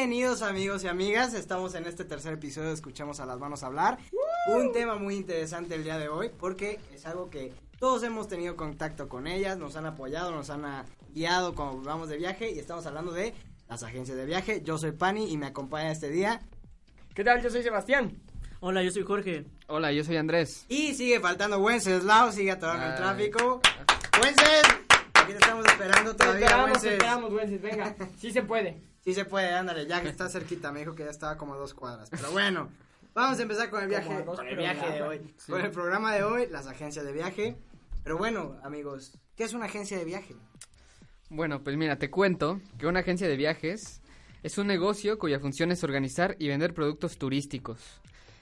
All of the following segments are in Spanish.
Bienvenidos amigos y amigas, estamos en este tercer episodio de Escuchamos a las manos hablar. Un tema muy interesante el día de hoy porque es algo que todos hemos tenido contacto con ellas, nos han apoyado, nos han ah, guiado cuando vamos de viaje y estamos hablando de las agencias de viaje. Yo soy Pani y me acompaña este día. ¿Qué tal? Yo soy Sebastián. Hola, yo soy Jorge. Hola, yo soy Andrés. Y sigue faltando Wenceslao, sigue atorando el tráfico. Wences, aquí te estamos esperando Te todavía, esperamos, te esperamos, Wences, venga. Sí se puede. Sí se puede, ándale, ya que está cerquita, me dijo que ya estaba como a dos cuadras. Pero bueno, vamos a empezar con el viaje, con el viaje de hoy. Con el programa de hoy, las agencias de viaje. Pero bueno, amigos, ¿qué es una agencia de viaje? Bueno, pues mira, te cuento que una agencia de viajes es un negocio cuya función es organizar y vender productos turísticos.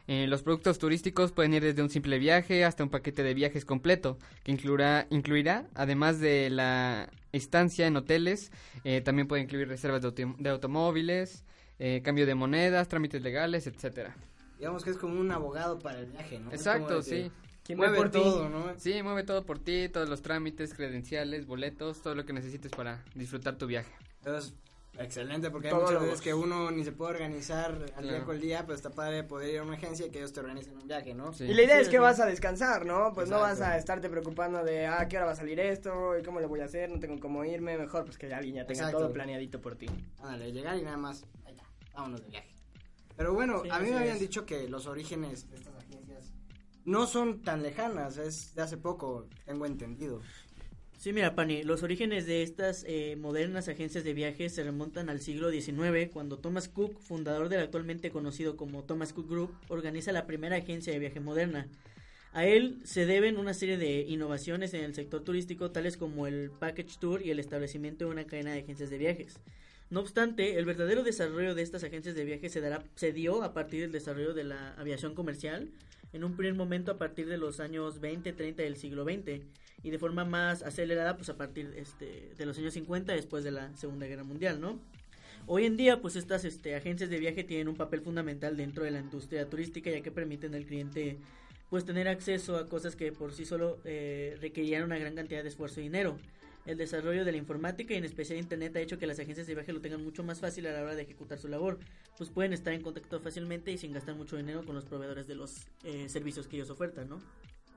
Eh, los productos turísticos pueden ir desde un simple viaje hasta un paquete de viajes completo, que incluirá, incluirá además de la estancia en hoteles, eh, también puede incluir reservas de, auto- de automóviles, eh, cambio de monedas, trámites legales, etcétera. Digamos que es como un abogado para el viaje, ¿no? Exacto, que sí. ¿Quién ve Mueve por ti? todo, ¿no? Sí, mueve todo por ti, todos los trámites, credenciales, boletos, todo lo que necesites para disfrutar tu viaje. Entonces, excelente, porque hay Todos muchas los- veces que uno ni se puede organizar al día Claro. con el día, pero está padre poder ir a una agencia y que ellos te organicen un viaje, ¿no? Sí. Y la idea Sí, es que sí. vas a descansar, ¿no? Pues no vas a estarte preocupando de, ah, ¿qué hora va a salir esto? ¿Y cómo le voy a hacer? No tengo cómo irme. Mejor pues que alguien ya tenga Exacto. todo planeadito por ti. Ándale, llegar y nada más, allá, vámonos de viaje. Pero bueno, Sí, a mí me habían es. dicho que los orígenes de estas agencias no son tan lejanas, es de hace poco, tengo entendido. Sí, mira, Pani, los orígenes de estas eh, modernas agencias de viajes se remontan al siglo XIX, cuando Thomas Cook, fundador del actualmente conocido como Thomas Cook Group, organiza la primera agencia de viaje moderna. A él se deben una serie de innovaciones en el sector turístico, tales como el package tour y el establecimiento de una cadena de agencias de viajes. No obstante, el verdadero desarrollo de estas agencias de viajes se, dará, se dio a partir del desarrollo de la aviación comercial, en un primer momento a partir de los años 20, 30 del siglo XX y de forma más acelerada pues a partir este, de los años 50 después de la Segunda Guerra Mundial, ¿no? Hoy en día pues estas este, agencias de viaje tienen un papel fundamental dentro de la industria turística ya que permiten al cliente pues tener acceso a cosas que por sí solo eh, requerían una gran cantidad de esfuerzo y dinero. El desarrollo de la informática y en especial Internet ha hecho que las agencias de viaje lo tengan mucho más fácil a la hora de ejecutar su labor, pues pueden estar en contacto fácilmente y sin gastar mucho dinero con los proveedores de los eh, servicios que ellos ofertan, ¿no?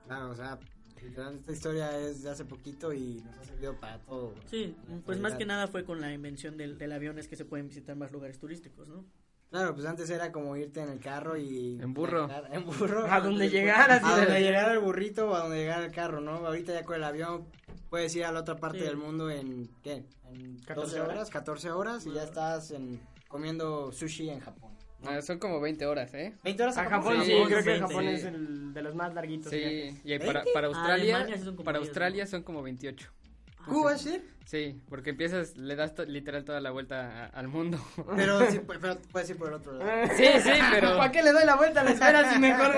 Claro, o sea, literal, esta historia es de hace poquito y nos ha servido para todo. Sí, pues más que nada fue con la invención del, del avión es que se pueden visitar más lugares turísticos, ¿no? Claro, pues antes era como irte en el carro y... En burro. En burro. A donde llegaras, A donde llegara el burrito o a donde llegara el carro, ¿no? Ahorita ya con el avión puedes ir a la otra parte Sí. del mundo en, ¿qué? En 14 12 horas, horas. 14 horas y ya estás en, comiendo sushi en Japón. Ah, son como 20 horas, ¿eh? 20 horas A Japón sí, Sí, creo que 20. Japón es el de los más larguitos. Sí, viajes. y para, para Australia, son como para Australia son como 28. ¿Cuba sí? Sí, porque empiezas, le das to- literal toda la vuelta a- al mundo. Pero sí, pero puedes ir por el otro lado. Sí, sí, pero ¿Para qué le doy la vuelta a la esfera si mejor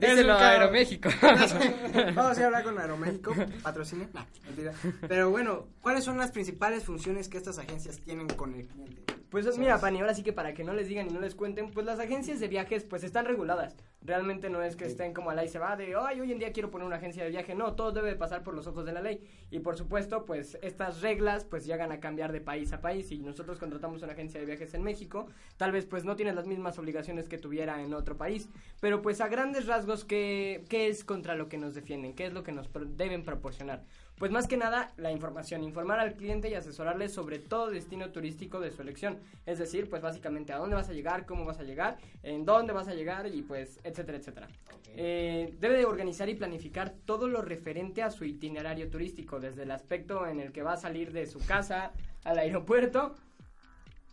díselo a? Aeroméxico. Vamos a ir a hablar con Aeroméxico, patrocine. No, mentira. Pero bueno, ¿cuáles son las principales funciones que estas agencias tienen con el cliente? Pues mira, Pani, ahora sí que para que no les digan y no les cuenten, pues las agencias de viajes pues están reguladas. Realmente no es que estén como a la y se va de, ay, hoy en día quiero poner una agencia de viaje. No, todo debe pasar por los ojos de la ley. Y por supuesto, pues estas reglas pues llegan a cambiar de país a país. Si nosotros contratamos una agencia de viajes en México, tal vez pues no tiene las mismas obligaciones que tuviera en otro país. Pero pues a grandes rasgos, ¿qué, qué es contra lo que nos defienden? ¿Qué es lo que nos pro- deben proporcionar? Pues más que nada la información, informar al cliente y asesorarle sobre todo destino turístico de su elección. Es decir, pues básicamente a dónde vas a llegar, cómo vas a llegar, en dónde vas a llegar y pues etcétera, etcétera. Eh, debe de organizar y planificar todo lo referente a su itinerario turístico, desde el aspecto en el que va a salir de su casa al aeropuerto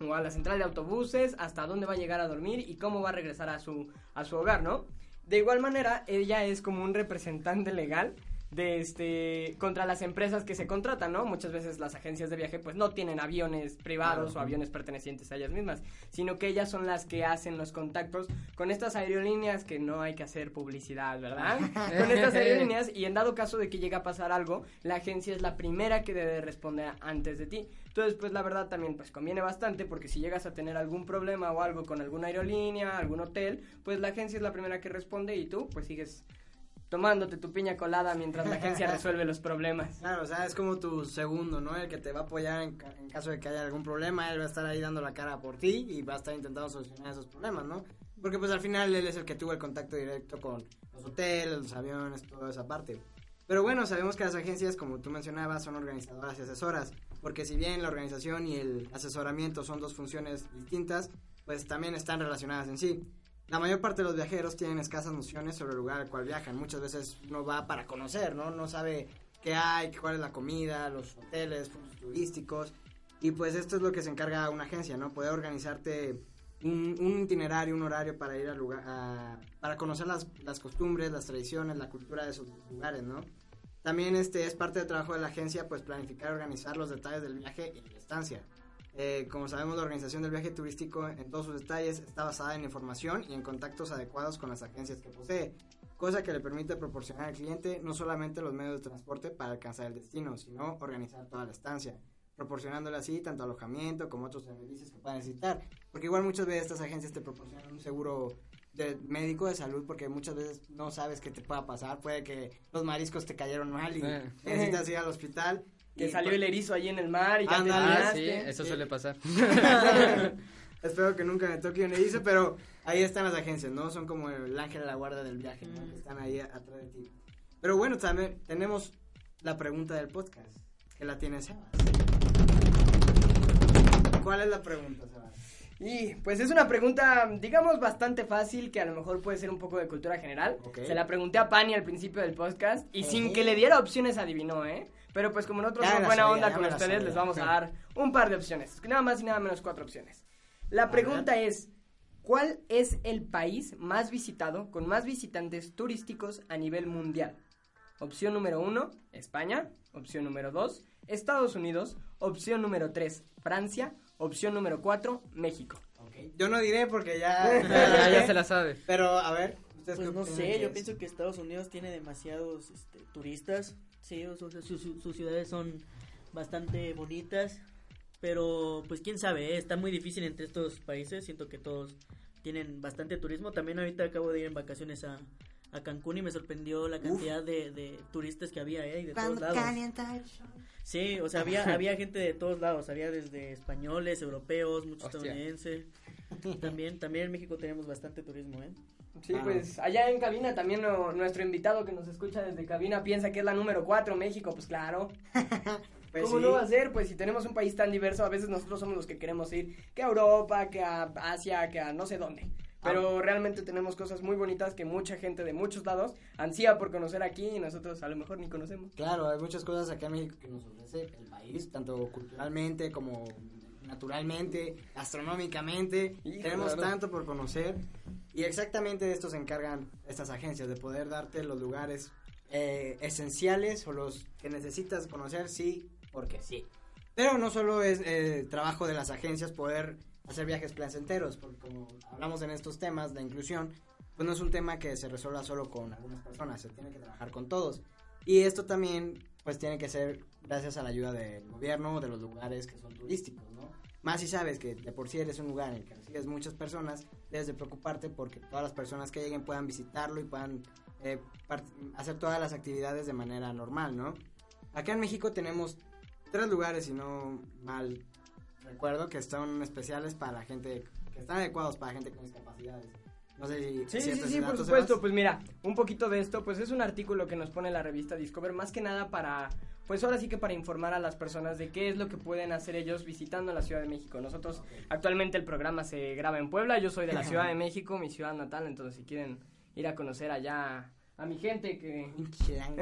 o a la central de autobuses, hasta dónde va a llegar a dormir y cómo va a regresar a su, a su hogar, ¿no? De igual manera, ella es como un representante legal de este contra las empresas que se contratan, ¿no? Muchas veces las agencias de viaje pues no tienen aviones privados Claro. o aviones pertenecientes a ellas mismas, sino que ellas son las que hacen los contactos con estas aerolíneas que no hay que hacer publicidad, ¿verdad? con estas aerolíneas y en dado caso de que llegue a pasar algo, la agencia es la primera que debe responder antes de ti. Entonces, pues la verdad también pues conviene bastante porque si llegas a tener algún problema o algo con alguna aerolínea, algún hotel, pues la agencia es la primera que responde y tú pues sigues tomándote tu piña colada mientras la agencia resuelve los problemas. Claro, o sea, es como tu segundo, ¿no? El que te va a apoyar en, ca- en caso de que haya algún problema, él va a estar ahí dando la cara por ti y va a estar intentando solucionar esos problemas, ¿no? Porque pues al final él es el que tuvo el contacto directo con los hoteles, los aviones, toda esa parte. Pero bueno, sabemos que las agencias, como tú mencionabas, son organizadoras y asesoras, porque si bien la organización y el asesoramiento son dos funciones distintas, pues también están relacionadas en sí. La mayor parte de los viajeros tienen escasas nociones sobre el lugar al cual viajan. Muchas veces uno va para conocer, ¿no? No sabe qué hay, cuál es la comida, los hoteles, puntos turísticos. Y pues esto es lo que se encarga una agencia, ¿no? Poder organizarte un, itinerario, un horario para ir al lugar, a- para conocer las, las costumbres, las tradiciones, la cultura de esos lugares, ¿no? También este es parte del trabajo de la agencia, pues planificar y organizar los detalles del viaje y la estancia. Eh, como sabemos, la organización del viaje turístico en todos sus detalles está basada en información y en contactos adecuados con las agencias que posee, cosa que le permite proporcionar al cliente no solamente los medios de transporte para alcanzar el destino, sino organizar toda la estancia, proporcionándole así tanto alojamiento como otros servicios que pueda necesitar. Porque igual muchas veces estas agencias te proporcionan un seguro de médico de salud porque muchas veces no sabes qué te pueda pasar, puede que los mariscos te cayeron mal y necesitas ir al hospital. Que y, salió pues, el erizo ahí en el mar y ya te. Ah, tiraste. sí, eso suele pasar. Espero que nunca me toque un erizo, pero ahí están las agencias, ¿no? Son como el ángel de la guarda del viaje, ¿no? Que están ahí atrás de ti. Pero bueno, también tenemos la pregunta del podcast, que la tiene Sebas. ¿Cuál es la pregunta, Sebas? Y pues es una pregunta, digamos, bastante fácil, que a lo mejor puede ser un poco de cultura general. Ok. Se la pregunté a Pani al principio del podcast y sin que le diera opciones adivinó, ¿eh? Pero pues como nosotros somos buena sabía, onda con ustedes, sabía. les vamos a dar un par de opciones. Nada más y nada menos cuatro opciones. La pregunta es, ¿cuál es el país más visitado con más visitantes turísticos a nivel mundial? Opción número uno, España. Opción número dos, Estados Unidos. Opción número tres, Francia. Opción número cuatro, México. Yo no diré porque ya... Ya se la sabe. Pero, a ver, ustedes Pues no sé, yo pienso que Estados Unidos tiene demasiados este, turistas. Sí, o sea, su- su- sus ciudades son bastante bonitas. Pero, pues quién sabe, ¿eh? está muy difícil entre estos países. Siento que todos tienen bastante turismo. También ahorita acabo de ir en vacaciones a, a Cancún y me sorprendió la cantidad de, de turistas que había, ¿eh? Y de todos lados. Sí, o sea, había, había gente de todos lados. Había desde españoles, europeos, muchos estadounidenses. También, también en México tenemos bastante turismo, ¿eh? Sí, Claro. pues allá en cabina también no- nuestro invitado que nos escucha desde cabina piensa que es la número 4 México, pues claro. Pues ¿Cómo sí. no va a ser? Pues si tenemos un país tan diverso, a veces nosotros somos los que queremos ir que a Europa, que a Asia, que a no sé dónde. Pero realmente tenemos cosas muy bonitas que mucha gente de muchos lados ansía por conocer aquí y nosotros a lo mejor ni conocemos. Claro, hay muchas cosas acá en México que nos ofrece el país, tanto culturalmente como naturalmente, astronómicamente. Tenemos claro. tanto por conocer y exactamente de esto se encargan estas agencias, de poder darte los lugares eh, esenciales o los que necesitas conocer, sí, porque sí. Pero no solo es eh, trabajo de las agencias poder hacer viajes placenteros, porque como hablamos en estos temas, la inclusión, pues no es un tema que se resuelva solo con algunas personas, se tiene que trabajar con todos. Y esto también, pues tiene que ser gracias a la ayuda del gobierno, de los lugares que son turísticos. Más si sabes que de por sí eres un lugar en el que recibes muchas personas, debes de preocuparte porque todas las personas que lleguen puedan visitarlo y puedan eh, hacer todas las actividades de manera normal, ¿no? Acá en México tenemos tres lugares, si no mal recuerdo, que son especiales para la gente, que están adecuados para gente con discapacidades. No sé si Sí, sí, sí, por supuesto. Pues mira, un poquito de esto, pues es un artículo que nos pone la revista Discover, más que nada para, pues ahora sí que para informar a las personas de qué es lo que pueden hacer ellos visitando la Ciudad de México. Nosotros, actualmente el programa se graba en Puebla, yo soy de la Ciudad de México, mi ciudad natal, entonces si quieren ir a conocer allá a mi gente que... Un chilango.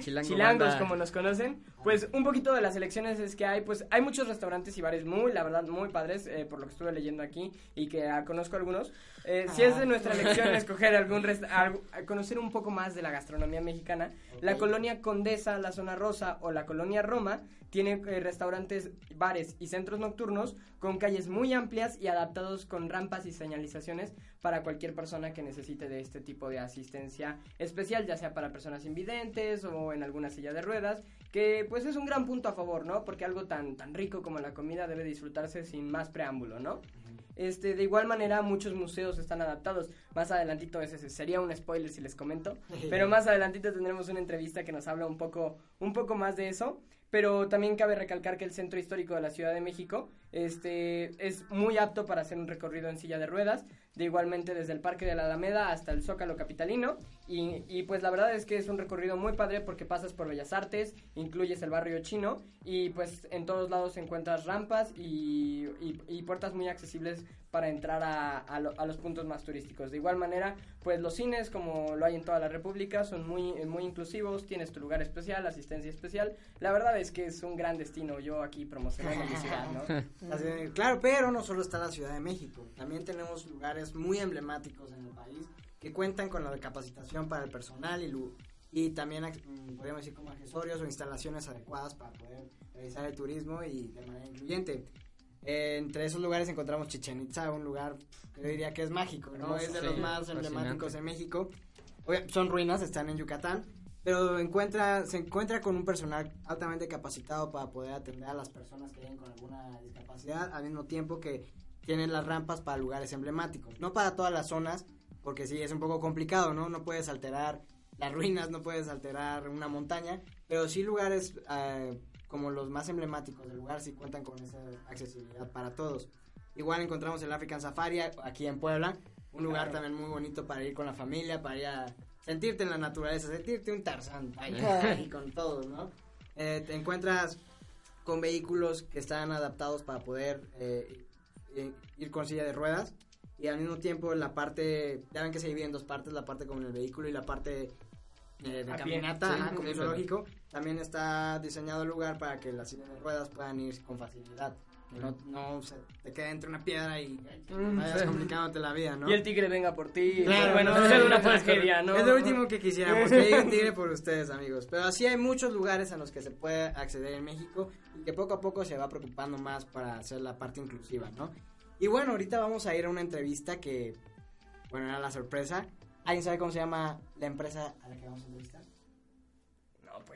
Chilango Chilangos, como nos conocen. Pues un poquito de las elecciones es que hay, pues hay muchos restaurantes y bares muy, la verdad, muy padres, eh, por lo que estuve leyendo aquí y que ah, conozco algunos. Eh, si es de nuestra elección escoger algún resta- algo- a conocer un poco más de la gastronomía mexicana, la colonia Condesa, la zona Rosa o la colonia Roma tiene eh, restaurantes, bares y centros nocturnos con calles muy amplias y adaptados con rampas y señalizaciones para cualquier persona que necesite de este tipo de asistencia especial, ya sea para personas invidentes o en alguna silla de ruedas, que pues es un gran punto a favor, ¿no? Porque algo tan, tan rico como la comida debe disfrutarse sin más preámbulo, ¿no? Este, de igual manera, muchos museos están adaptados. Más adelantito, ese sería un spoiler si les comento. Pero más adelantito tendremos una entrevista que nos habla un poco, un poco más de eso. Pero también cabe recalcar que el centro histórico de la Ciudad de México este, es muy apto para hacer un recorrido en silla de ruedas, de igualmente desde el Parque de la Alameda hasta el Zócalo Capitalino. Y, pues la verdad es que es un recorrido muy padre porque pasas por Bellas Artes, incluyes el barrio chino y pues en todos lados encuentras rampas y, puertas muy accesibles para entrar a, a, lo, a, los puntos más turísticos. De igual manera, pues los cines, como lo hay en toda la República, son muy, muy inclusivos, tienes tu lugar especial, asistencia especial. La verdad es que es un gran destino, yo aquí promocionando mi ciudad, ¿no? Claro, pero no solo está la Ciudad de México, también tenemos lugares muy emblemáticos en el país que cuentan con la capacitación para el personal y, y también, mm, podríamos decir, como accesorios o instalaciones adecuadas para poder realizar el turismo y de manera incluyente. Eh, entre esos lugares encontramos Chichen Itza, un lugar que yo diría que es mágico, ¿no? es de los más emblemáticos en México. Son ruinas, están en Yucatán, pero encuentra, se encuentra con un personal altamente capacitado para poder atender a las personas que vienen con alguna discapacidad, al mismo tiempo que tienen las rampas para lugares emblemáticos. No para todas las zonas, porque sí, es un poco complicado, ¿no? No puedes alterar las ruinas, no puedes alterar una montaña, pero sí lugares... Eh, como los más emblemáticos del lugar sí cuentan con esa accesibilidad para todos. Igual encontramos el African Safari aquí en Puebla, un lugar también muy bonito para ir con la familia, para ir a sentirte en la naturaleza, sentirte un Tarzán ahí con todos, ¿no? Eh, te encuentras con vehículos que están adaptados para poder eh, ir con silla de ruedas y al mismo tiempo la parte, ya ven que se divide en dos partes, la parte con el vehículo y la parte eh, de caminata, sí, ajá, como zoológico, también está diseñado el lugar para que las sillas de ruedas puedan ir con facilidad. Que no, no se te quede entre una piedra y vayas complicándote la vida, ¿no? Y el tigre venga por ti. Claro, bueno, no, es una tragedia, ¿no? Es lo último que quisiéramos, que llegue un tigre por ustedes, amigos. Pero así hay muchos lugares a los que se puede acceder en México y que poco a poco se va preocupando más para hacer la parte inclusiva, ¿no? Y bueno, ahorita vamos a ir a una entrevista que, bueno, era la sorpresa. ¿Alguien sabe cómo se llama la empresa a la que vamos a entrevistar?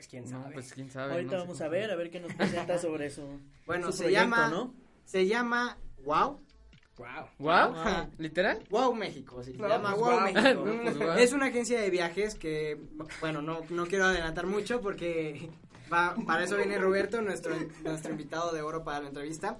Pues quién sabe. No, pues quién sabe. Ahorita no vamos a ver, a ver qué nos presenta sobre eso. Bueno, su se proyecto, llama, ¿no? se llama Wow. Wow. ¿Wow? Ajá. ¿Literal? Wow México, sí, se No, llama pues, Wow wow. México. Pues, wow. Es una agencia de viajes que, bueno, no, no quiero adelantar mucho porque va, para eso viene Roberto, nuestro, nuestro invitado de oro para la entrevista.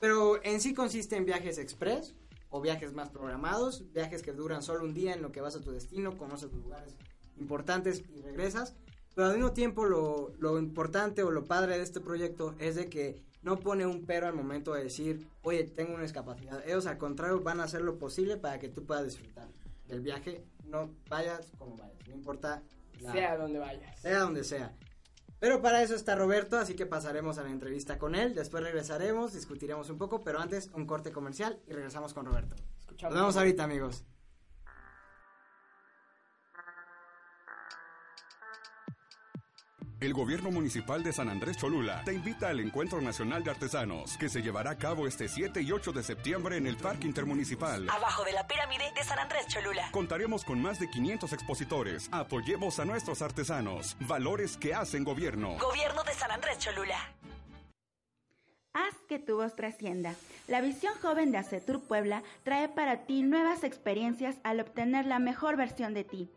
Pero en sí consiste en viajes express o viajes más programados, viajes que duran solo un día en lo que vas a tu destino, conoces los lugares importantes y regresas. Pero al mismo tiempo lo, lo importante o lo padre de este proyecto es de que no pone un pero al momento de decir, oye, tengo una discapacidad. Ellos al contrario van a hacer lo posible para que tú puedas disfrutar del viaje, no vayas como vayas, no importa la- Sea donde vayas. sea donde sea. Pero para eso está Roberto, así que pasaremos a la entrevista con él, después regresaremos, discutiremos un poco, pero antes un corte comercial y regresamos con Roberto. Escuchamos. Nos vemos ahorita, amigos. El gobierno municipal de San Andrés Cholula te invita al Encuentro Nacional de Artesanos, que se llevará a cabo este 7 y 8 de septiembre en el Parque Intermunicipal. Abajo de la pirámide de San Andrés Cholula. Contaremos con más de 500 expositores. Apoyemos a nuestros artesanos. Valores que hacen gobierno. Gobierno de San Andrés Cholula. Haz que tu voz trascienda. La visión joven de Acetur Puebla trae para ti nuevas experiencias al obtener la mejor versión de ti.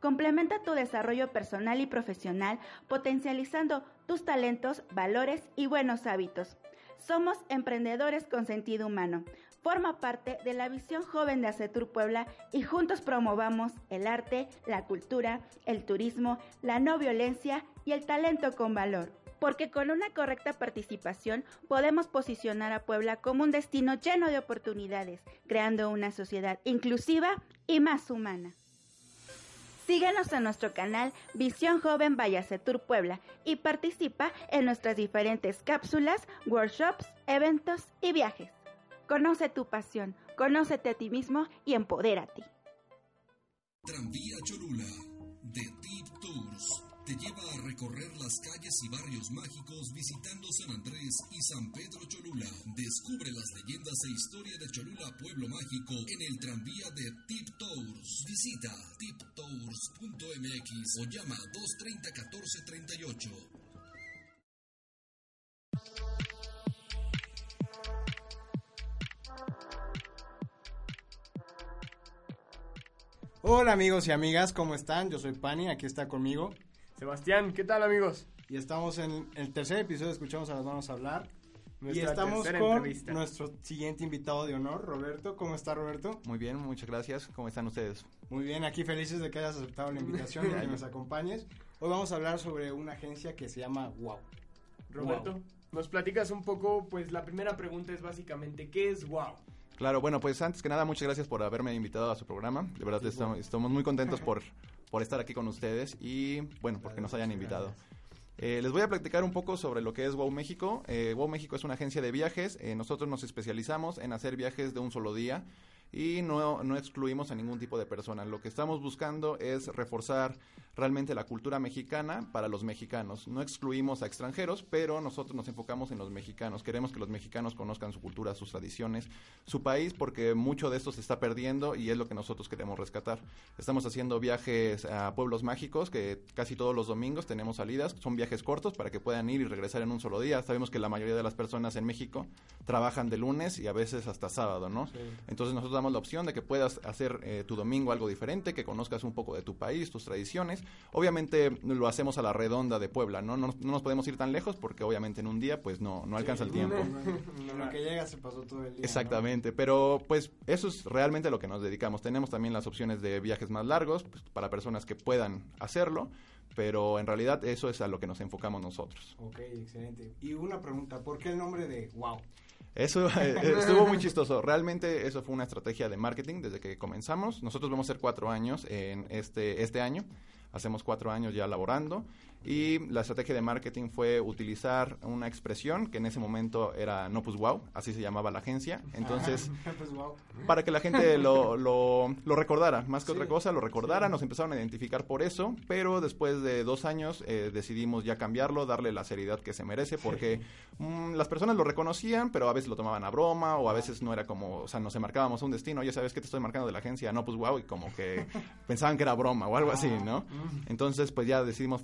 Complementa tu desarrollo personal y profesional potencializando tus talentos, valores y buenos hábitos. Somos emprendedores con sentido humano. Forma parte de la visión joven de Acetur Puebla y juntos promovamos el arte, la cultura, el turismo, la no violencia y el talento con valor. Porque con una correcta participación podemos posicionar a Puebla como un destino lleno de oportunidades, creando una sociedad inclusiva y más humana. Síguenos en nuestro canal Visión Joven Vallacetur Puebla y participa en nuestras diferentes cápsulas, workshops, eventos y viajes. Conoce tu pasión, conócete a ti mismo y empodérate. Tranvía Cholula de Tours te lleva a recorrer las calles y barrios mágicos visitando San Andrés y San Pedro Cholula. Descubre las leyendas e historia de Cholula Pueblo Mágico en el tranvía de Tip Tours. Visita tiptours.mx o llama 230 1438. Hola amigos y amigas, ¿cómo están? Yo soy Pani, aquí está conmigo. Sebastián, ¿qué tal amigos? Y estamos en el tercer episodio, escuchamos a las manos hablar. y estamos con entrevista. nuestro siguiente invitado de honor, Roberto. ¿Cómo está Roberto? Muy bien, muchas gracias. ¿Cómo están ustedes? Muy bien, aquí felices de que hayas aceptado la invitación y que nos acompañes. Hoy vamos a hablar sobre una agencia que se llama Wow. Roberto, Wow. nos platicas un poco, pues la primera pregunta es básicamente, ¿qué es WOW? Claro, bueno, pues antes que nada, muchas gracias por haberme invitado a su programa. De verdad, estamos, estamos muy contentos por, por estar aquí con ustedes y, bueno, porque nos hayan invitado. Eh, les voy a platicar un poco sobre lo que es Wow México. Eh, wow México es una agencia de viajes. Eh, nosotros nos especializamos en hacer viajes de un solo día y no, no excluimos a ningún tipo de persona. Lo que estamos buscando es reforzar realmente la cultura mexicana para los mexicanos. No excluimos a extranjeros, pero nosotros nos enfocamos en los mexicanos. Queremos que los mexicanos conozcan su cultura, sus tradiciones, su país, porque mucho de esto se está perdiendo y es lo que nosotros queremos rescatar. Estamos haciendo viajes a pueblos mágicos, que casi todos los domingos tenemos salidas. Son viajes cortos para que puedan ir y regresar en un solo día. Sabemos que la mayoría de las personas en México trabajan de lunes y a veces hasta sábado, ¿no? Entonces nosotros damos la opción de que puedas hacer eh, tu domingo algo diferente, que conozcas un poco de tu país, tus tradiciones. Obviamente lo hacemos a la redonda de Puebla, ¿no? No, no nos podemos ir tan lejos porque obviamente en un día pues no, no alcanza el tiempo. En lo que llega se pasó todo el día. ¿no? Exactamente, pero pues eso es realmente lo que nos dedicamos. Tenemos también las opciones de viajes más largos pues, para personas que puedan hacerlo, pero en realidad eso es a lo que nos enfocamos nosotros. Ok, excelente. Y una pregunta, ¿por qué el nombre de Wow? Eso eh, estuvo muy chistoso. Realmente eso fue una estrategia de marketing desde que comenzamos. Nosotros vamos a ser cuatro años en este, este año. Hacemos cuatro años ya laborando. Y la estrategia de marketing fue utilizar una expresión que en ese momento era no pues wow, así se llamaba la agencia. Entonces, pues wow. para que la gente lo, lo, lo recordara, más que Sí, otra cosa, lo recordara, sí. nos empezaron a identificar por eso, pero después de dos años eh, decidimos ya cambiarlo, darle la seriedad que se merece, porque mm, las personas lo reconocían, pero a veces lo tomaban a broma, o a veces no era como, o sea, nos marcábamos un destino, ya sabes que te estoy marcando de la agencia, no, pues wow, y como que pensaban que era broma o algo así, ¿no? Entonces, pues ya decidimos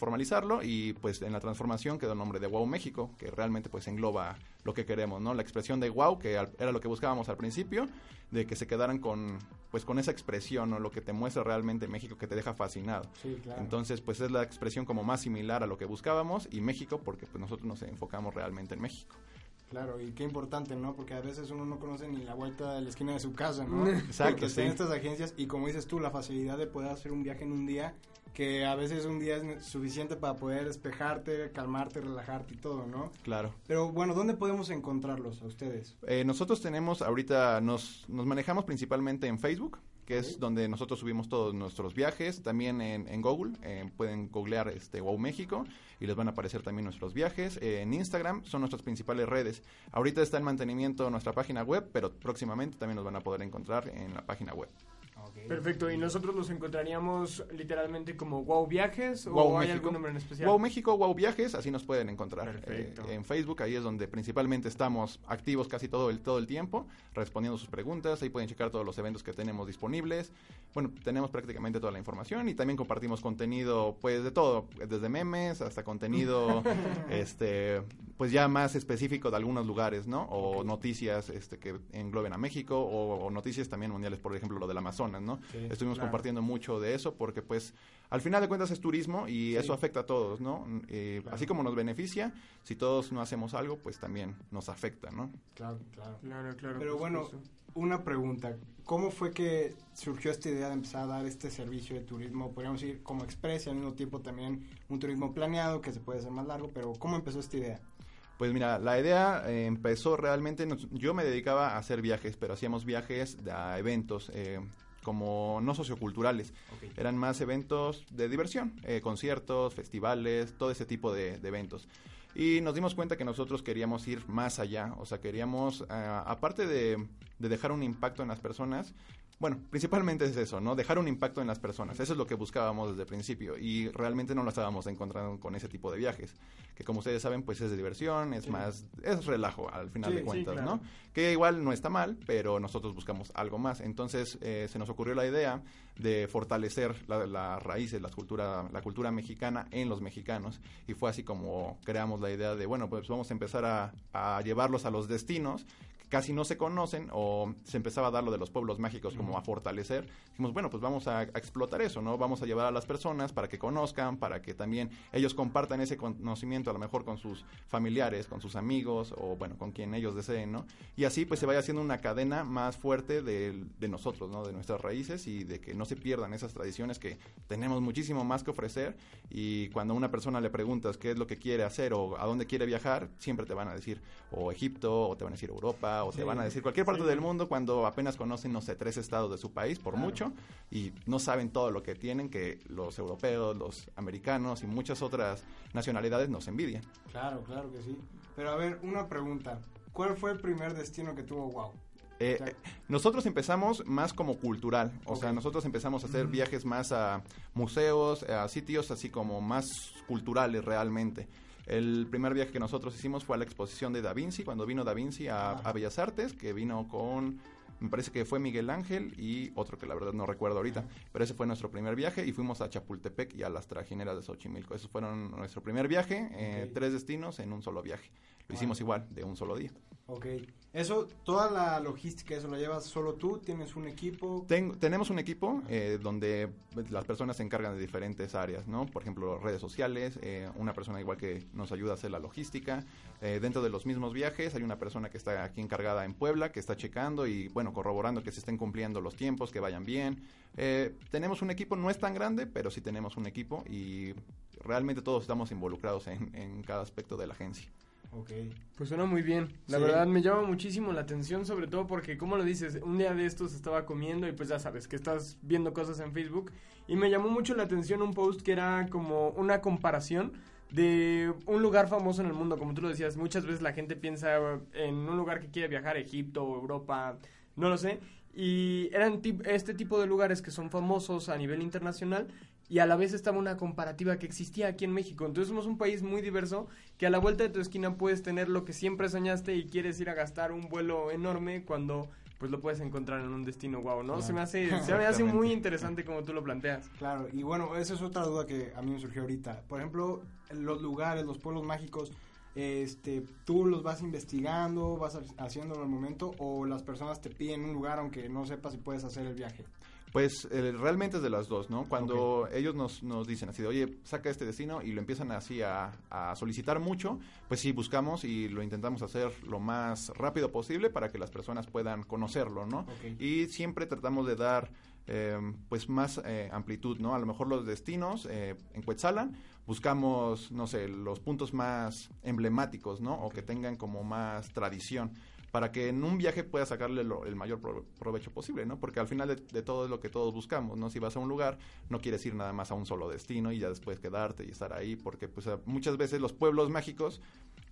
y pues en la transformación quedó el nombre de Wow México, que realmente pues engloba lo que queremos, ¿no? La expresión de wow, que al- era lo que buscábamos al principio, de que se quedaran con pues con esa expresión, ¿no? Lo que te muestra realmente México que te deja fascinado. Sí, claro. Entonces, pues es la expresión como más similar a lo que buscábamos y México porque pues nosotros nos enfocamos realmente en México. Claro, y qué importante, ¿no? Porque a veces uno no conoce ni la vuelta de la esquina de su casa, ¿no? Exacto, Porque sí. en estas agencias y como dices tú, la facilidad de poder hacer un viaje en un día, que a veces un día es suficiente para poder despejarte, calmarte, relajarte y todo, ¿no? Claro. Pero bueno, ¿dónde podemos encontrarlos a ustedes? Eh, nosotros tenemos ahorita, nos, nos manejamos principalmente en Facebook, que es donde nosotros subimos todos nuestros viajes, también en, en Google, eh, pueden googlear este Wow México y les van a aparecer también nuestros viajes. Eh, en Instagram son nuestras principales redes. Ahorita está en mantenimiento nuestra página web, pero próximamente también nos van a poder encontrar en la página web. Perfecto, y nosotros nos encontraríamos literalmente como WOW Viajes o Wow hay México. algún nombre en especial. Wow México, Wow Viajes, así nos pueden encontrar. Perfecto. Eh, en Facebook, ahí es donde principalmente estamos activos casi todo el, todo el tiempo, respondiendo sus preguntas. Ahí pueden checar todos los eventos que tenemos disponibles. Bueno, tenemos prácticamente toda la información y también compartimos contenido, pues de todo, desde memes hasta contenido, este, pues ya más específico de algunos lugares, ¿no? O noticias este, que engloben a México o, o noticias también mundiales, por ejemplo, lo del Amazonas, ¿no? Sí, Estuvimos claro. compartiendo mucho de eso porque, pues, al final de cuentas es turismo y Sí. eso afecta a todos, ¿no? Eh, Claro. Así como nos beneficia, si todos no hacemos algo, pues también nos afecta, ¿no? Claro, claro. Claro, claro. Pero bueno, supuesto. una pregunta. ¿Cómo fue que surgió esta idea de empezar a dar este servicio de turismo? Podríamos decir como express y al mismo tiempo también un turismo planeado que se puede hacer más largo, pero ¿cómo empezó esta idea? Pues mira, la idea eh, empezó realmente, nos- yo me dedicaba a hacer viajes, pero hacíamos viajes a eventos eh, como no socioculturales, eran más eventos de diversión, eh, conciertos, festivales, todo ese tipo de, de eventos. Y nos dimos cuenta que nosotros queríamos ir más allá, o sea, queríamos, ah, aparte de de dejar un impacto en las personas bueno, principalmente es eso, ¿no? Dejar un impacto en las personas. Eso es lo que buscábamos desde el principio y realmente no lo estábamos encontrando con ese tipo de viajes, que como ustedes saben, pues es de diversión, es más, es relajo al final Sí, de sí, cuentas, claro. ¿no? Que igual no está mal, pero nosotros buscamos algo más. Entonces eh, se nos ocurrió la idea de fortalecer la- las raíces, la cultura, la cultura mexicana en los mexicanos y fue así como creamos la idea de, bueno, pues vamos a empezar a, a llevarlos a los destinos casi no se conocen o se empezaba a dar lo de los pueblos mágicos como a fortalecer. Dijimos, bueno, pues vamos a, a explotar eso, ¿no? Vamos a llevar a las personas para que conozcan, para que también ellos compartan ese conocimiento a lo mejor con sus familiares, con sus amigos o bueno, con quien ellos deseen, ¿no? Y así pues se vaya haciendo una cadena más fuerte de, de nosotros, ¿no? De nuestras raíces y de que no se pierdan esas tradiciones que tenemos muchísimo más que ofrecer y cuando a una persona le preguntas qué es lo que quiere hacer o a dónde quiere viajar, siempre te van a decir o Egipto o te van a decir Europa o te Sí, van a decir cualquier parte sí. del mundo cuando apenas conocen, no sé, tres estados de su país por Claro. mucho y no saben todo lo que tienen que los europeos, los americanos y muchas otras nacionalidades nos envidian. Claro, claro que sí. Pero a ver, una pregunta. ¿Cuál fue el primer destino que tuvo Wow? Eh, sea- eh, nosotros empezamos más como cultural, o sea, Ok. nosotros empezamos a hacer viajes más a museos, a sitios así como más culturales realmente. El primer viaje que nosotros hicimos fue a la exposición de Da Vinci, cuando vino Da Vinci a, a Bellas Artes, que vino con, me parece que fue Miguel Ángel y otro que la verdad no recuerdo ahorita, pero ese fue nuestro primer viaje y fuimos a Chapultepec y a las trajineras de Xochimilco. Esos fueron nuestro primer viaje, eh, tres destinos en un solo viaje. Lo hicimos igual, de un solo día. Ok. Eso, toda la logística, eso lo llevas solo tú, tienes un equipo. Ten- tenemos un equipo eh, donde pues, las personas se encargan de diferentes áreas, ¿no? Por ejemplo, redes sociales, eh, una persona igual que nos ayuda a hacer la logística. Eh, dentro de los mismos viajes hay una persona que está aquí encargada en Puebla, que está checando y, bueno, corroborando que se estén cumpliendo los tiempos, que vayan bien. Eh, tenemos un equipo, no es tan grande, pero sí tenemos un equipo y realmente todos estamos involucrados en, en cada aspecto de la agencia. Ok. Pues suena muy bien. La Sí. verdad me llama muchísimo la atención, sobre todo porque, como lo dices, un día de estos estaba comiendo y pues ya sabes que estás viendo cosas en Facebook y me llamó mucho la atención un post que era como una comparación de un lugar famoso en el mundo, como tú lo decías, muchas veces la gente piensa en un lugar que quiere viajar, Egipto o Europa, no lo sé, y eran este tipo de lugares que son famosos a nivel internacional y a la vez estaba una comparativa que existía aquí en México. Entonces somos un país muy diverso que a la vuelta de tu esquina puedes tener lo que siempre soñaste y quieres ir a gastar un vuelo enorme cuando pues lo puedes encontrar en un destino guau, ¿no? Se me hace se me hace muy interesante como tú lo planteas. Claro, y bueno, esa es otra duda que a mí me surgió ahorita. Por ejemplo, los lugares, los pueblos mágicos, este, tú los vas investigando, vas ha- haciéndolo al momento, o las personas te piden un lugar aunque no sepas si puedes hacer el viaje. Pues eh, realmente es de las dos, ¿no? Cuando ellos nos, nos dicen así de, oye, saca este destino y lo empiezan así a, a solicitar mucho, pues sí, buscamos y lo intentamos hacer lo más rápido posible para que las personas puedan conocerlo, ¿no? Y siempre tratamos de dar, eh, pues, más eh, amplitud, ¿no? A lo mejor los destinos eh, en Cuetzalan buscamos, no sé, los puntos más emblemáticos, ¿no? O que tengan como más tradición para que en un viaje puedas sacarle lo- el mayor pro- provecho posible, ¿no? Porque al final de, de todo es lo que todos buscamos, ¿no? Si vas a un lugar, no quieres ir nada más a un solo destino y ya después quedarte y estar ahí, porque pues muchas veces los pueblos mágicos,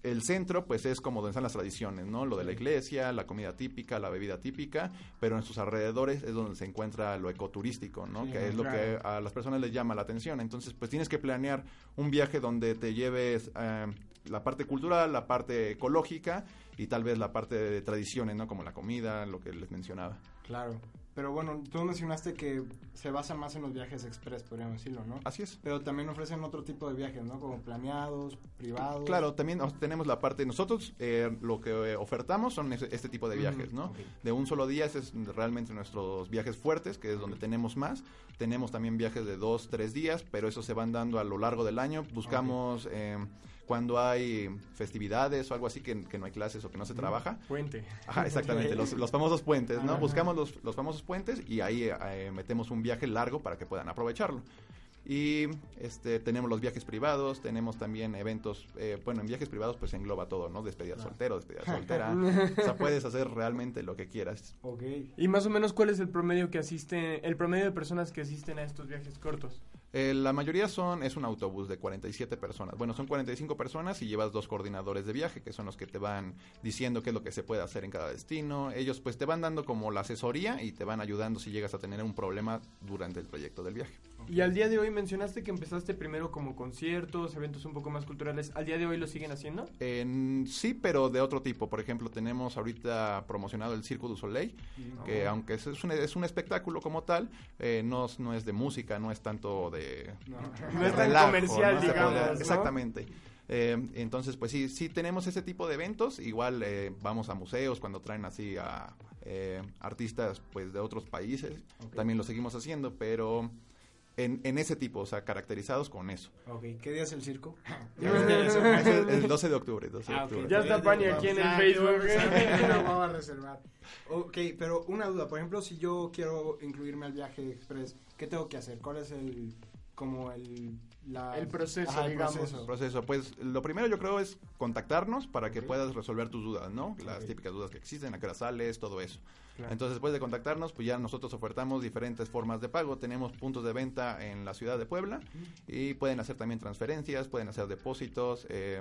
el centro pues es como donde están las tradiciones, ¿no? Lo de la iglesia, la comida típica, la bebida típica, pero en sus alrededores es donde se encuentra lo ecoturístico, ¿no? Sí, que es lo que a las personas les llama la atención. Entonces, pues tienes que planear un viaje donde te lleves eh, la parte cultural, la parte ecológica y tal vez la parte de tradiciones, ¿no? Como la comida, lo que les mencionaba. Claro. Pero bueno, tú mencionaste que se basa más en los viajes express, podríamos decirlo, ¿no? Así es. Pero también ofrecen otro tipo de viajes, ¿no? Como planeados, privados. Claro, también tenemos la parte, nosotros eh, lo que eh, ofertamos son este tipo de viajes, ¿no? De un solo día, ese es realmente nuestros viajes fuertes, que es donde tenemos más. Tenemos también viajes de dos, tres días, pero esos se van dando a lo largo del año. Buscamos eh, cuando hay festividades o algo así que, que no hay clases o que no se trabaja. Puente. Ajá, exactamente, los, los famosos puentes, ¿no? Ajá. Buscamos los, los famosos puentes y ahí eh, metemos un viaje largo para que puedan aprovecharlo. Y este, tenemos los viajes privados, tenemos también eventos, eh, bueno, en viajes privados pues engloba todo, ¿no? Despedida soltero, despedida soltera. o sea, puedes hacer realmente lo que quieras. Ok. ¿Y más o menos cuál es el promedio que asiste, el promedio de personas que asisten a estos viajes cortos? Eh, la mayoría son, es un autobús de 47 personas. Bueno, son 45 personas y llevas dos coordinadores de viaje, que son los que te van diciendo qué es lo que se puede hacer en cada destino. Ellos pues te van dando como la asesoría y te van ayudando si llegas a tener un problema durante el proyecto del viaje. Y al día de hoy mencionaste que empezaste primero como conciertos, eventos un poco más culturales. ¿Al día de hoy lo siguen haciendo? sí, pero de otro tipo. Por ejemplo, tenemos ahorita promocionado el Circo du Soleil, que aunque es un, es un espectáculo como tal, eh, no, no es de música, no es tanto de no, es tan comercial, digamos. Exactamente. Eh, entonces, pues sí, sí tenemos ese tipo de eventos. Igual eh, vamos a museos cuando traen así a eh, artistas pues de otros países. También lo seguimos haciendo, pero en, en, ese tipo, o sea, caracterizados con eso. Ok, ¿qué día es el circo? el 12 de octubre. 12 de ah, octubre. Ya está Pani aquí en el Facebook. vamos a reservar. Ok, pero una duda, por ejemplo, si yo quiero incluirme al viaje express, ¿qué tengo que hacer? ¿Cuál es el como el el proceso, digamos. Proceso. Pues lo primero yo creo es contactarnos para que puedas resolver tus dudas, ¿no? Las típicas dudas que existen, a qué hora sales, todo eso. Entonces, después de contactarnos, pues ya nosotros ofertamos diferentes formas de pago. Tenemos puntos de venta en la ciudad de Puebla y pueden hacer también transferencias, pueden hacer depósitos. Eh,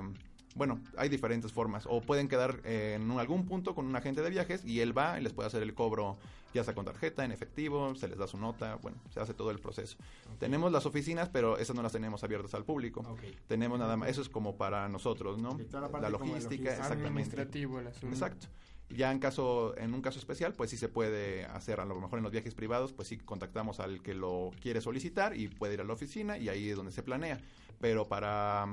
bueno, hay diferentes formas. O pueden quedar en algún punto con un agente de viajes y él va y les puede hacer el cobro, ya sea con tarjeta, en efectivo, se les da su nota, bueno, se hace todo el proceso. Tenemos las oficinas, pero esas no las tenemos abiertas al público. Tenemos nada más, eso es como para nosotros, ¿no? La, logística, exactamente. Exacto. Ya en caso, en un caso especial, pues sí se puede hacer, a lo mejor en los viajes privados, pues sí contactamos al que lo quiere solicitar y puede ir a la oficina y ahí es donde se planea. Pero para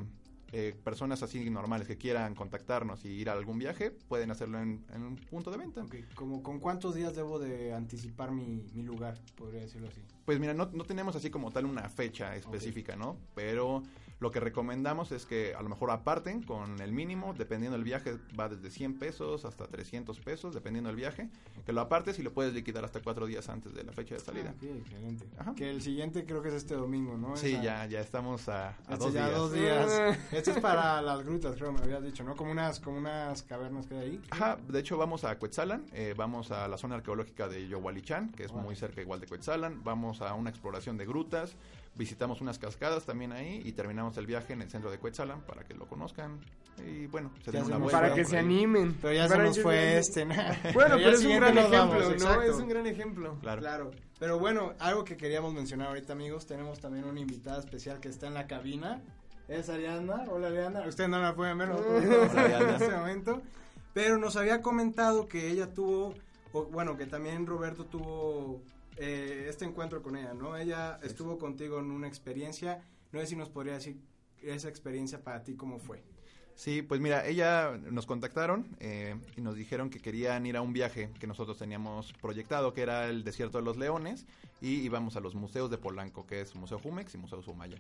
eh, personas así normales que quieran contactarnos y ir a algún viaje, pueden hacerlo en, un punto de venta. Como, ¿Con cuántos días debo de anticipar mi, mi lugar, podría decirlo así? Pues mira, no, no tenemos así como tal una fecha específica, ¿no? Pero lo que recomendamos es que a lo mejor aparten con el mínimo, dependiendo del viaje, va desde 100 pesos hasta 300 pesos, dependiendo del viaje, que lo apartes y lo puedes liquidar hasta cuatro días antes de la fecha de salida. Ah, excelente. Que el siguiente creo que es este domingo, ¿no? Sí, ya, ya estamos a, a dos, ya días. dos días. Esto es para las grutas, creo, me habías dicho, ¿no? Como unas, como unas cavernas que hay ahí. Ajá, de hecho vamos a Cuetzalan, eh, vamos a la zona arqueológica de Yohualichan, que es muy cerca igual de Cuetzalan, vamos a una exploración de grutas, visitamos unas cascadas también ahí y terminamos el viaje en el centro de Cuetzalan para que lo conozcan y bueno, se den una vuelta. Para que se animen. Pero ya se nos fue este. Bueno, pero, es un gran ejemplo, ¿no? Es un gran ejemplo. Claro. claro. Pero bueno, algo que queríamos mencionar ahorita, amigos, tenemos también una invitada especial que está en la cabina. Es Ariana. Hola, Ariana. Ustedes no la pueden ver en este momento. Pero nos había comentado que ella tuvo, bueno, que también Roberto tuvo eh, este encuentro con ella, ¿no? Ella estuvo contigo en una experiencia, no sé si nos podría decir esa experiencia para ti cómo fue. Sí, pues mira, ella nos contactaron eh, y nos dijeron que querían ir a un viaje que nosotros teníamos proyectado, que era el Desierto de los Leones, y íbamos a los museos de Polanco, que es Museo Jumex y Museo Sumaya.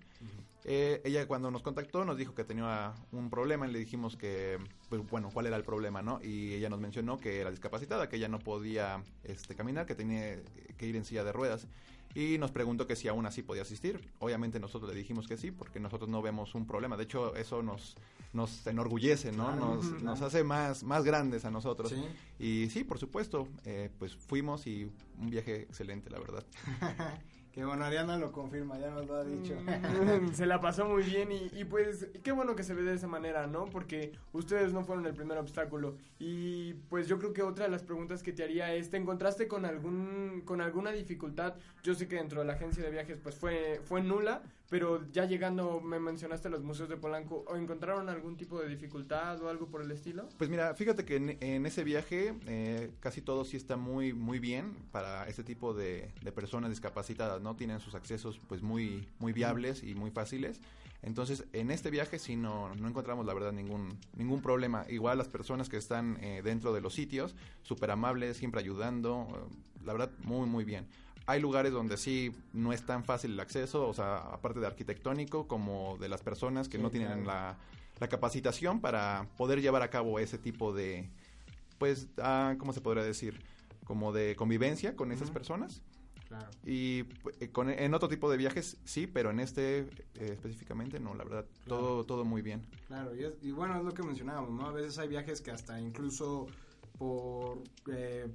Eh, ella cuando nos contactó nos dijo que tenía un problema y le dijimos que, pues, bueno, cuál era el problema, ¿no? Y ella nos mencionó que era discapacitada, que ella no podía este, caminar, que tenía que ir en silla de ruedas y nos preguntó que si aún así podía asistir. Obviamente nosotros le dijimos que sí, porque nosotros no vemos un problema. De hecho, eso nos, nos enorgullece, ¿no? nos, nos hace más, más grandes a nosotros. Y sí, por supuesto, eh, pues fuimos y un viaje excelente, la verdad. Que bueno, Ariana lo confirma, ya nos lo ha dicho. Mm, se la pasó muy bien y, y, pues qué bueno que se ve de esa manera, ¿no? Porque ustedes no fueron el primer obstáculo. Y pues yo creo que otra de las preguntas que te haría es, ¿te encontraste con algún con alguna dificultad? Yo sé que dentro de la agencia de viajes pues fue, fue nula, pero ya llegando, me mencionaste los museos de Polanco, ¿o encontraron algún tipo de dificultad o algo por el estilo? Pues mira, fíjate que en, ese viaje eh, casi todo sí está muy muy bien para ese tipo de, de, personas discapacitadas, ¿no? Tienen sus accesos pues muy muy viables y muy fáciles. Entonces, en este viaje sí no, no encontramos la verdad ningún ningún problema. Igual las personas que están eh, dentro de los sitios, súper amables, siempre ayudando, eh, la verdad muy muy bien hay lugares donde sí no es tan fácil el acceso, o sea, aparte de arquitectónico, como de las personas que no tienen la, capacitación para poder llevar a cabo ese tipo de, pues, ah, ¿cómo se podría decir? Como de convivencia con esas personas. Claro. Y eh, con, en otro tipo de viajes sí, pero en este eh, específicamente no, la verdad, Claro. todo todo muy bien. Claro, y, es- y bueno, es lo que mencionábamos, ¿no? A veces hay viajes que hasta incluso por eh,